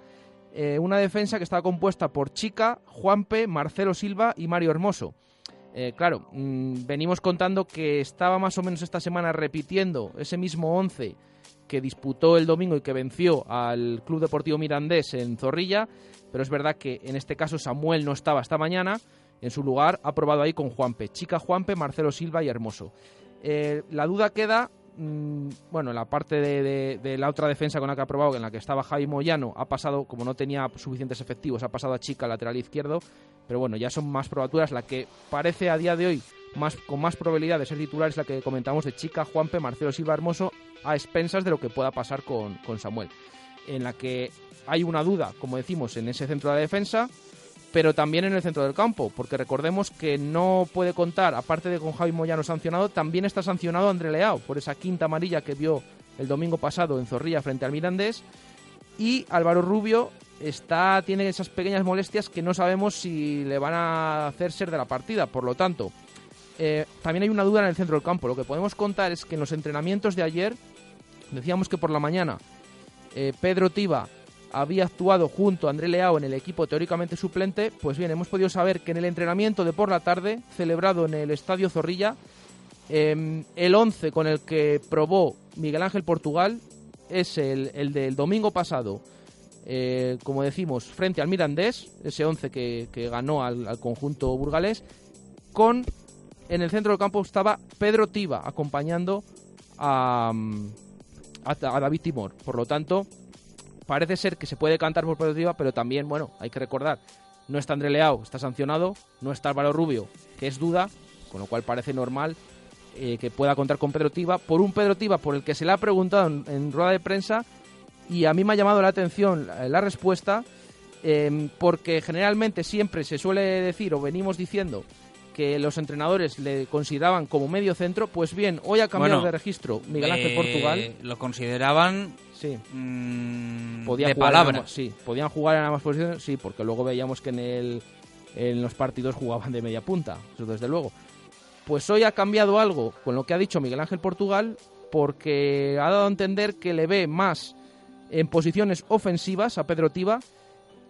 Eh, una defensa que estaba compuesta por Chica, Juanpe, Marcelo Silva y Mario Hermoso. Eh, claro, mm, venimos contando que estaba más o menos esta semana repitiendo ese mismo 11 que disputó el domingo y que venció al Club Deportivo Mirandés en Zorrilla, pero es verdad que en este caso Samuel no estaba esta mañana, en su lugar ha probado ahí con Juanpe, Chica Juanpe, Marcelo Silva y Hermoso. Eh, la duda queda, mm, bueno, en la parte de, la otra defensa con la que ha probado, en la que estaba Javi Moyano, ha pasado, como no tenía suficientes efectivos, ha pasado a Chica, lateral izquierdo, pero bueno, ya son más probaturas. La que parece a día de hoy más, con más probabilidad de ser titular es la que comentamos de Chica, Juanpe, Marcelo Silva Hermoso, a expensas de lo que pueda pasar con, con Samuel. En la que hay una duda, como decimos, en ese centro de la defensa, pero también en el centro del campo, porque recordemos que no puede contar, aparte de con Javi Moyano sancionado, también está sancionado André Leao por esa quinta amarilla que vio el domingo pasado en Zorrilla frente al Mirandés. Y Álvaro Rubio está, tiene esas pequeñas molestias que no sabemos si le van a hacer ser de la partida. Por lo tanto, eh, también hay una duda en el centro del campo. Lo que podemos contar es que en los entrenamientos de ayer, decíamos que por la mañana eh, Pedro Tiba había actuado junto a André Leao en el equipo teóricamente suplente, pues bien, hemos podido saber que en el entrenamiento de por la tarde, celebrado en el Estadio Zorrilla, em, el 11 con el que probó Miguel Ángel Portugal es el, del domingo pasado, eh, como decimos, frente al Mirandés, ese 11 que, ganó al, conjunto burgalés, con en el centro del campo estaba Pedro Tiba acompañando a, a David Timor. Por lo tanto, parece ser que se puede cantar por Pedro pero también, bueno, hay que recordar, no está André Leao, está sancionado, no está Álvaro Rubio, que es duda, con lo cual parece normal eh, que pueda contar con Pedro Tiba, por un Pedro Tiba por el que se le ha preguntado en, rueda de prensa y a mí me ha llamado la atención la, respuesta, em, porque generalmente siempre se suele decir o venimos diciendo que los entrenadores le consideraban como medio centro, pues bien, hoy ha cambiado de registro Miguel Ángel eh, Portugal. Lo consideraban Sí. Mm, podían de jugar palabra. sí, podían jugar en ambas posiciones, sí, porque luego veíamos que en, el, en los partidos jugaban de media punta, eso desde luego. Pues hoy ha cambiado algo con lo que ha dicho Miguel Ángel Portugal, porque ha dado a entender que le ve más en posiciones ofensivas a Pedro Tiba,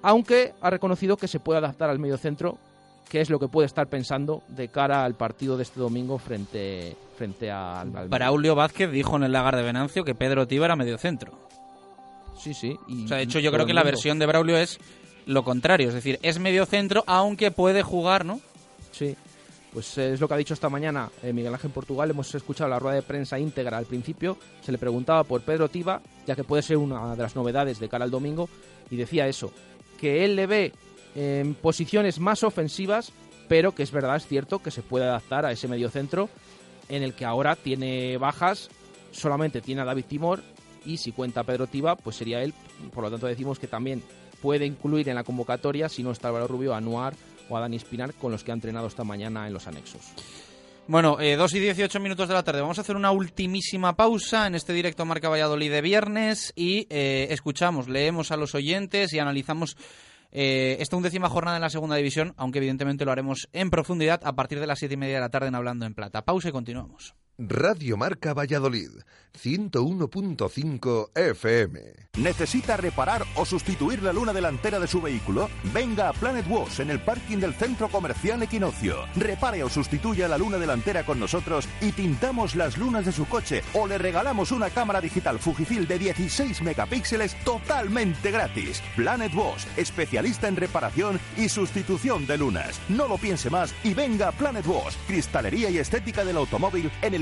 aunque ha reconocido que se puede adaptar al medio centro, que es lo que puede estar pensando de cara al partido de este domingo frente, frente al, al Braulio Vázquez dijo en el lagar de Venancio que Pedro Tiba era medio centro. Sí, sí. o sea, de hecho, yo creo que la versión de Braulio es lo contrario, es decir, es medio centro, aunque puede jugar, ¿no? Sí. Pues es lo que ha dicho esta mañana eh, Miguel Ángel Portugal. Hemos escuchado la rueda de prensa íntegra al principio. Se le preguntaba por Pedro Tiba, ya que puede ser una de las novedades de cara al domingo, y decía eso, que él le ve en posiciones más ofensivas, pero que es verdad, es cierto, que se puede adaptar a ese medio centro en el que ahora tiene bajas, solamente tiene a David Timor y si cuenta Pedro Tiba, pues sería él. Por lo tanto, decimos que también puede incluir en la convocatoria, si no está Álvaro Rubio, a Anuar o a Dani Espinar, con los que ha entrenado esta mañana en los anexos. Bueno, eh, 2 y 18 minutos de la tarde. Vamos a hacer una ultimísima pausa en este directo Marca Valladolid de viernes y eh, escuchamos, leemos a los oyentes y analizamos eh, esta undécima jornada en la segunda división, aunque evidentemente lo haremos en profundidad a partir de las siete y media de la tarde en Hablando en Plata. Pausa y continuamos. Radio Marca Valladolid, 101.5 FM. ¿Necesita reparar o sustituir la luna delantera de su vehículo? Venga a Planet Wash en el parking del Centro Comercial Equinoccio. Repare o sustituya la luna delantera con nosotros y pintamos las lunas de su coche o le regalamos una cámara digital Fujifilm de 16 megapíxeles totalmente gratis. Planet Wash, especialista en reparación y sustitución de lunas. No lo piense más y venga a Planet Wash, cristalería y estética del automóvil en el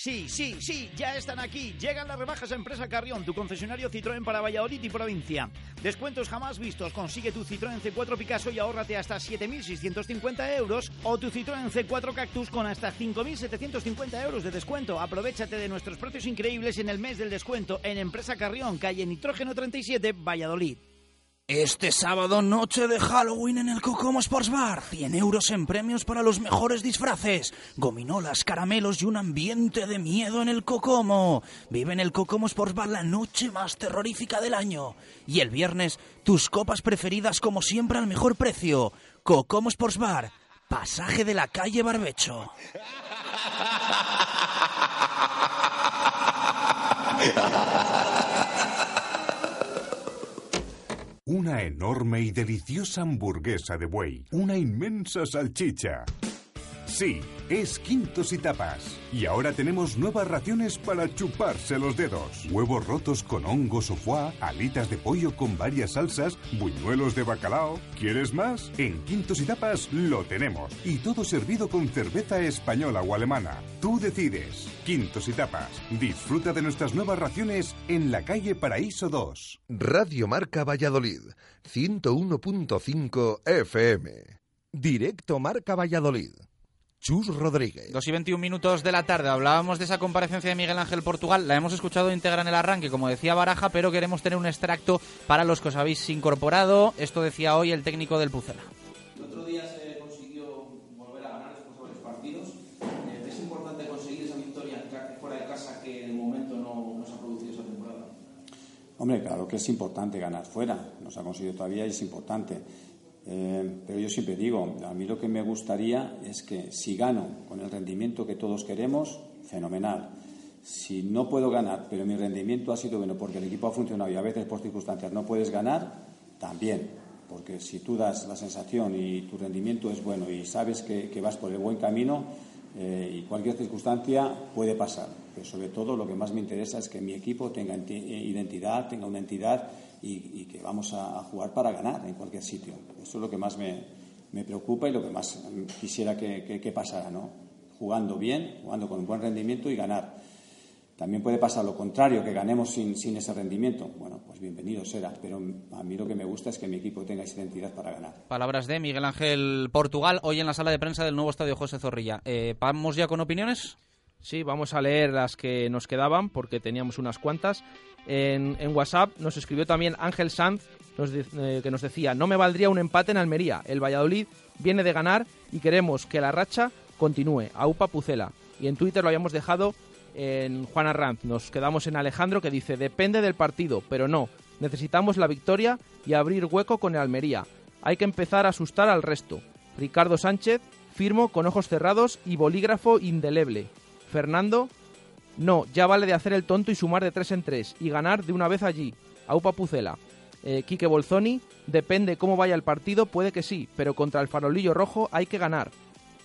Sí, sí, sí, ya están aquí. Llegan las rebajas a Empresa Carrión, tu concesionario Citroën para Valladolid y provincia. Descuentos jamás vistos. Consigue tu Citroën C4 Picasso y ahórrate hasta 7.650 euros o tu Citroën C4 Cactus con hasta 5.750 euros de descuento. Aprovechate de nuestros precios increíbles en el mes del descuento en Empresa Carrión, calle Nitrógeno 37, Valladolid. Este sábado, noche de Halloween en el Cocomo Sports Bar. 100 euros en premios para los mejores disfraces. Gominolas, caramelos y un ambiente de miedo en el Cocomo. Vive en el Cocomo Sports Bar la noche más terrorífica del año. Y el viernes, tus copas preferidas como siempre al mejor precio. Cocomo Sports Bar. Pasaje de la calle Barbecho. <laughs> Una enorme y deliciosa hamburguesa de buey. Una inmensa salchicha. Sí, es Quintos y Tapas. Y ahora tenemos nuevas raciones para chuparse los dedos. Huevos rotos con hongos o foie, alitas de pollo con varias salsas, buñuelos de bacalao. ¿Quieres más? En Quintos y Tapas lo tenemos. Y todo servido con cerveza española o alemana. Tú decides. Quintos y Tapas. Disfruta de nuestras nuevas raciones en la calle Paraíso 2. Radio Marca Valladolid, 101.5 FM. Directo Marca Valladolid. Chus Rodríguez. Dos y 21 minutos de la tarde. Hablábamos de esa comparecencia de Miguel Ángel Portugal. La hemos escuchado íntegra en el arranque, como decía Baraja, pero queremos tener un extracto para los que os habéis incorporado. Esto decía hoy el técnico del Pucela. El otro día se consiguió volver a ganar después de varios partidos. Eh, es importante conseguir esa victoria fuera de casa que en el momento no, no se ha producido esa temporada. Hombre, claro que es importante ganar fuera. No se ha conseguido todavía y es importante. Eh, pero yo siempre digo, a mí lo que me gustaría es que si gano con el rendimiento que todos queremos, fenomenal. Si no puedo ganar, pero mi rendimiento ha sido bueno porque el equipo ha funcionado y a veces por circunstancias no puedes ganar, también. Porque si tú das la sensación y tu rendimiento es bueno y sabes que, vas por el buen camino eh, y cualquier circunstancia puede pasar. Pero sobre todo lo que más me interesa es que mi equipo tenga identidad, tenga una entidad y, y que vamos a, a, jugar para ganar en cualquier sitio. Eso es lo que más me, me preocupa y lo que más quisiera que, que, que, pasara, ¿no? Jugando bien, jugando con un buen rendimiento y ganar. También puede pasar lo contrario, que ganemos sin, sin ese rendimiento. Bueno, pues bienvenido será, pero a mí lo que me gusta es que mi equipo tenga esa identidad para ganar. Palabras de Miguel Ángel Portugal, hoy en la sala de prensa del nuevo estadio José Zorrilla. Eh, ¿Vamos ya con opiniones? Sí, vamos a leer las que nos quedaban porque teníamos unas cuantas. En, WhatsApp nos escribió también Ángel Sanz, nos, eh, que nos decía, no me valdría un empate en Almería. El Valladolid viene de ganar y queremos que la racha continúe. Aupa Pucela. Y en Twitter lo habíamos dejado en Juan Arranz. Nos quedamos en Alejandro que dice, depende del partido, pero no. Necesitamos la victoria y abrir hueco con el Almería. Hay que empezar a asustar al resto. Ricardo Sánchez, firmo con ojos cerrados y bolígrafo indeleble. Fernando, no, ya vale de hacer el tonto y sumar de tres en tres y ganar de una vez allí. Aupa Pucela. Eh, Quique Bolzoni, depende cómo vaya el partido, puede que sí, pero contra el farolillo rojo hay que ganar.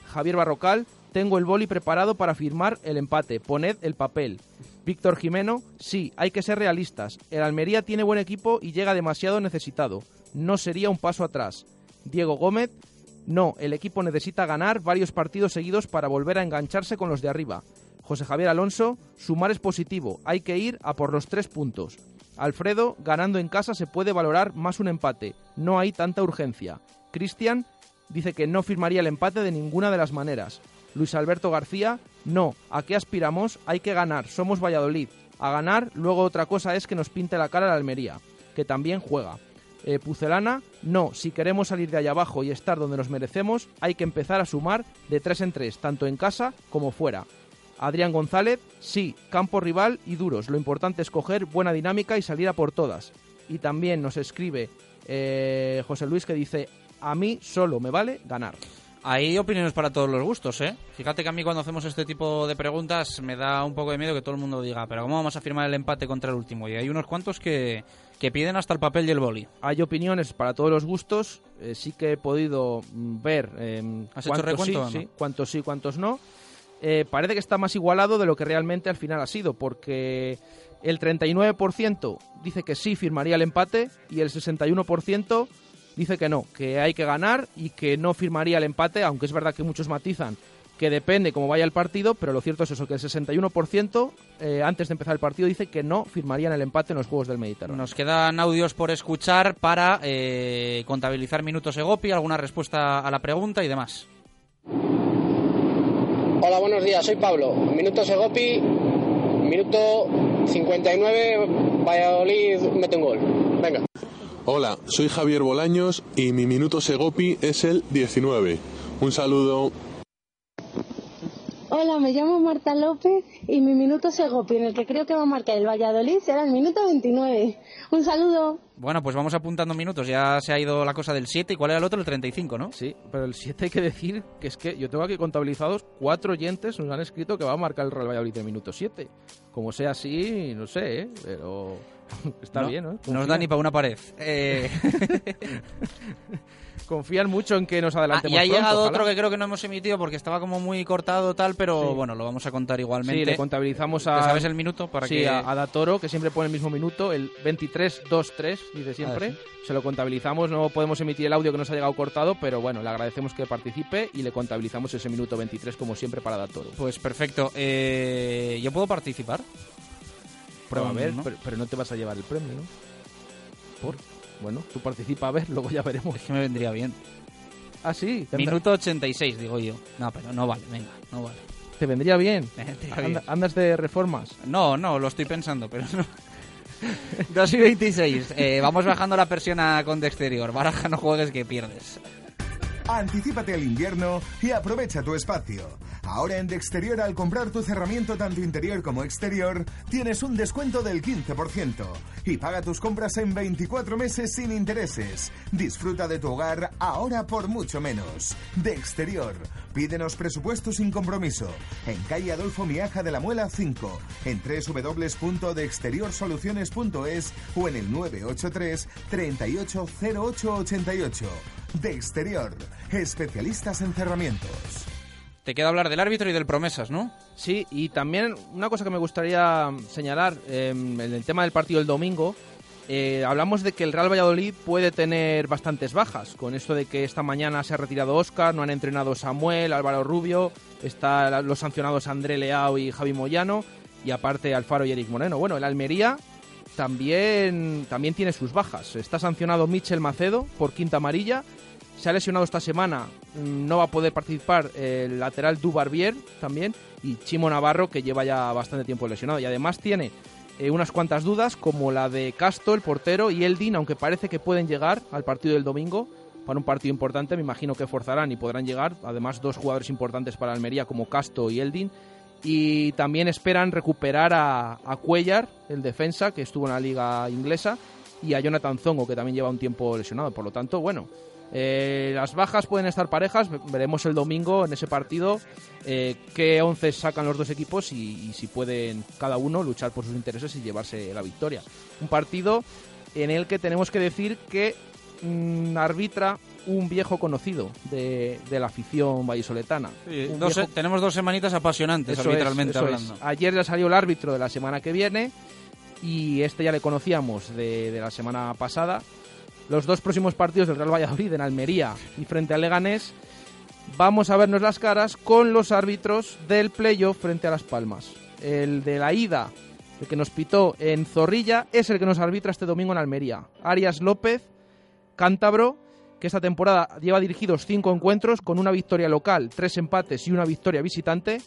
Javier Barrocal, tengo el boli preparado para firmar el empate, poned el papel. Víctor Jimeno, sí, hay que ser realistas. El Almería tiene buen equipo y llega demasiado necesitado. No sería un paso atrás. Diego Gómez, no, el equipo necesita ganar varios partidos seguidos para volver a engancharse con los de arriba. José Javier Alonso, sumar es positivo, hay que ir a por los tres puntos. Alfredo, ganando en casa se puede valorar más un empate, no hay tanta urgencia. Cristian dice que no firmaría el empate de ninguna de las maneras. Luis Alberto García, no. ¿A qué aspiramos? Hay que ganar. Somos Valladolid. A ganar, luego otra cosa es que nos pinte la cara la Almería, que también juega. Eh, Pucelana, no. Si queremos salir de allá abajo y estar donde nos merecemos, hay que empezar a sumar de tres en tres, tanto en casa como fuera. Adrián González, sí, campo rival y duros. Lo importante es coger buena dinámica y salir a por todas. Y también nos escribe eh, José Luis que dice, a mí solo me vale ganar. Hay opiniones para todos los gustos, ¿eh? Fíjate que a mí cuando hacemos este tipo de preguntas me da un poco de miedo que todo el mundo diga, pero ¿cómo vamos a firmar el empate contra el último? Y hay unos cuantos que, que piden hasta el papel y el boli. Hay opiniones para todos los gustos. Eh, sí que he podido mm, ver eh, ¿Has hecho recuento sí, no? sí, cuántos sí, cuántos no. Eh, parece que está más igualado de lo que realmente al final ha sido, porque el 39% dice que sí firmaría el empate y el 61% dice que no, que hay que ganar y que no firmaría el empate, aunque es verdad que muchos matizan que depende cómo vaya el partido, pero lo cierto es eso, que el 61% eh, antes de empezar el partido dice que no firmarían el empate en los Juegos del Mediterráneo. Nos quedan audios por escuchar para eh, contabilizar minutos Egopi, alguna respuesta a la pregunta y demás. Hola, buenos días, soy Pablo. Minuto Segopi, minuto 59, Valladolid mete un gol. Venga. Hola, soy Javier Bolaños y mi minuto Segopi es el 19. Un saludo. Hola, me llamo Marta López y mi minuto Segopi, en el que creo que va a marcar el Valladolid, será el minuto 29. Un saludo. Bueno, pues vamos apuntando minutos. Ya se ha ido la cosa del 7. ¿Y cuál era el otro? El 35, ¿no? Sí, pero el 7 hay que decir que es que yo tengo aquí contabilizados cuatro oyentes nos han escrito que va a marcar el Real Valladolid en minuto 7. Como sea así, no sé, ¿eh? pero <laughs> está No, bien, ¿no? No nos da ni para una pared. Eh, <laughs> <laughs> Confían mucho en que nos adelantemos y ha pronto, llegado ojalá. otro que creo que no hemos emitido porque estaba como muy cortado tal, pero Sí. bueno, lo vamos a contar igualmente. Sí, le contabilizamos ¿Te a... sabes el minuto? Para sí, que... a, a Datoro, que siempre pone el mismo minuto, el 23-2-3, dice siempre. Ah, sí. Se lo contabilizamos, no podemos emitir el audio que nos ha llegado cortado, pero bueno, le agradecemos que participe y le contabilizamos ese minuto 23 como siempre para Datoro. Pues perfecto. Eh, ¿Yo puedo participar? Prueba a ver, ¿no? pero, pero no te vas a llevar el premio, ¿no? ¿Por? Bueno, tú participa a ver, luego ya veremos. Es que me vendría bien. Ah, sí. te anda- Minuto 86, digo yo. No, pero no vale, venga, no vale. Te vendría bien. Me vendría Anda- bien. andas de reformas. No, no, lo estoy pensando, pero no. <laughs> 2 y 26. Eh, vamos bajando la persiana con de exterior. Baraja, no juegues que pierdes. Anticípate al invierno y aprovecha tu espacio. Ahora en De Exterior, al comprar tu cerramiento tanto interior como exterior, tienes un descuento del 15% y paga tus compras en 24 meses sin intereses. Disfruta de tu hogar ahora por mucho menos. De Exterior, pídenos presupuesto sin compromiso. En calle Adolfo Miaja de la Muela 5, en www.deexteriorsoluciones.es o en el 983 380888. De Exterior, especialistas en cerramientos. Te queda hablar del árbitro y del promesas, ¿no? Sí, y también una cosa que me gustaría señalar eh, en el tema del partido del domingo. Eh, hablamos de que el Real Valladolid puede tener bastantes bajas, con esto de que esta mañana se ha retirado Oscar, no han entrenado Samuel, Álvaro Rubio, están los sancionados André Leao y Javi Moyano, y aparte Alfaro y Eric Moreno. Bueno, el Almería también, también tiene sus bajas. Está sancionado Michel Macedo por quinta amarilla. Se ha lesionado esta semana, mm, no va a poder participar el lateral Dubarbier también y Chimo Navarro que lleva ya bastante tiempo lesionado. Y además tiene eh, unas cuantas dudas como la de Casto, el portero, y Eldin, aunque parece que pueden llegar al partido del domingo para un partido importante, me imagino que forzarán y podrán llegar. Además, dos jugadores importantes para Almería como Casto y Eldin. Y también esperan recuperar a, a Cuellar, el defensa, que estuvo en la liga inglesa, y a Jonathan Zongo, que también lleva un tiempo lesionado. Por lo tanto, bueno, eh, las bajas pueden estar parejas. Veremos el domingo en ese partido eh, qué once sacan los dos equipos y, y si pueden cada uno luchar por sus intereses y llevarse la victoria. Un partido en el que tenemos que decir que mm, arbitra un viejo conocido de, de la afición vallisoletana. Un Dos- viejo- tenemos dos semanitas apasionantes, eso es, arbitralmente es. hablando. Ayer ya salió el árbitro de la semana que viene y este ya le conocíamos de, de la semana pasada. Los dos próximos partidos del Real Valladolid en Almería y frente al Leganés vamos a vernos las caras con los árbitros del playoff frente a Las Palmas. El de la ida, el que nos pitó en Zorrilla, es el que nos arbitra este domingo en Almería. Arias López, cántabro, que esta temporada lleva dirigidos cinco encuentros con una victoria local, tres empates y una victoria visitante.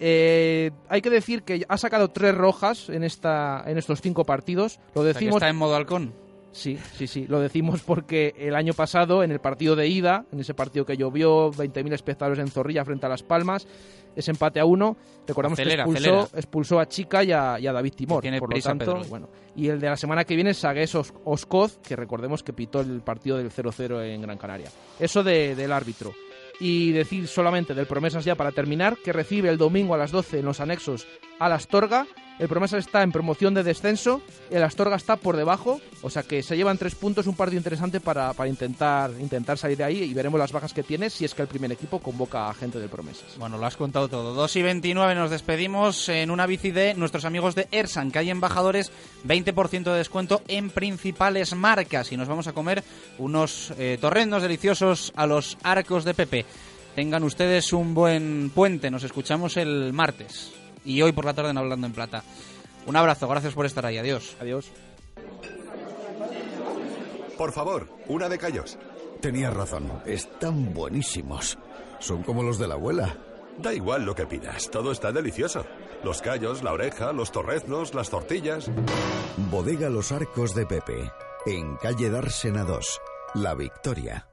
Eh, hay que decir que ha sacado tres rojas en esta en estos cinco partidos. Lo decimos. está en modo halcón. Sí, sí, sí. Lo decimos porque el año pasado, en el partido de ida, en ese partido que llovió, 20.000 espectadores en Zorrilla frente a Las Palmas, ese empate a uno, recordamos Acelera, que expulsó, expulsó a Chica y a, y a David Timor. Tiene por lo tanto, Pedro. bueno. Y el de la semana que viene es Sagues Os- Oscoz, que recordemos que pitó el partido del 0-0 en Gran Canaria. Eso de- del árbitro. Y decir solamente del Promesas ya para terminar, que recibe el domingo a las 12 en los anexos a la Astorga. El Promesas está en promoción de descenso, el Astorga está por debajo, o sea que se llevan tres puntos, un partido interesante para, para intentar, intentar salir de ahí y veremos las bajas que tiene si es que el primer equipo convoca a gente del Promesas. Bueno, lo has contado todo. 2 y 29 nos despedimos en una bici de nuestros amigos de Ersan, que hay embajadores, 20% de descuento en principales marcas. Y nos vamos a comer unos eh, torrendos deliciosos a los arcos de Pepe. Tengan ustedes un buen puente. Nos escuchamos el martes. Y hoy por la tarde en Hablando en Plata. Un abrazo, gracias por estar ahí. Adiós. Adiós. Por favor, una de callos. Tenías razón, están buenísimos. Son como los de la abuela. Da igual lo que pidas, todo está delicioso. Los callos, la oreja, los torreznos, las tortillas. Bodega Los Arcos de Pepe, en calle Dársena 2, La Victoria.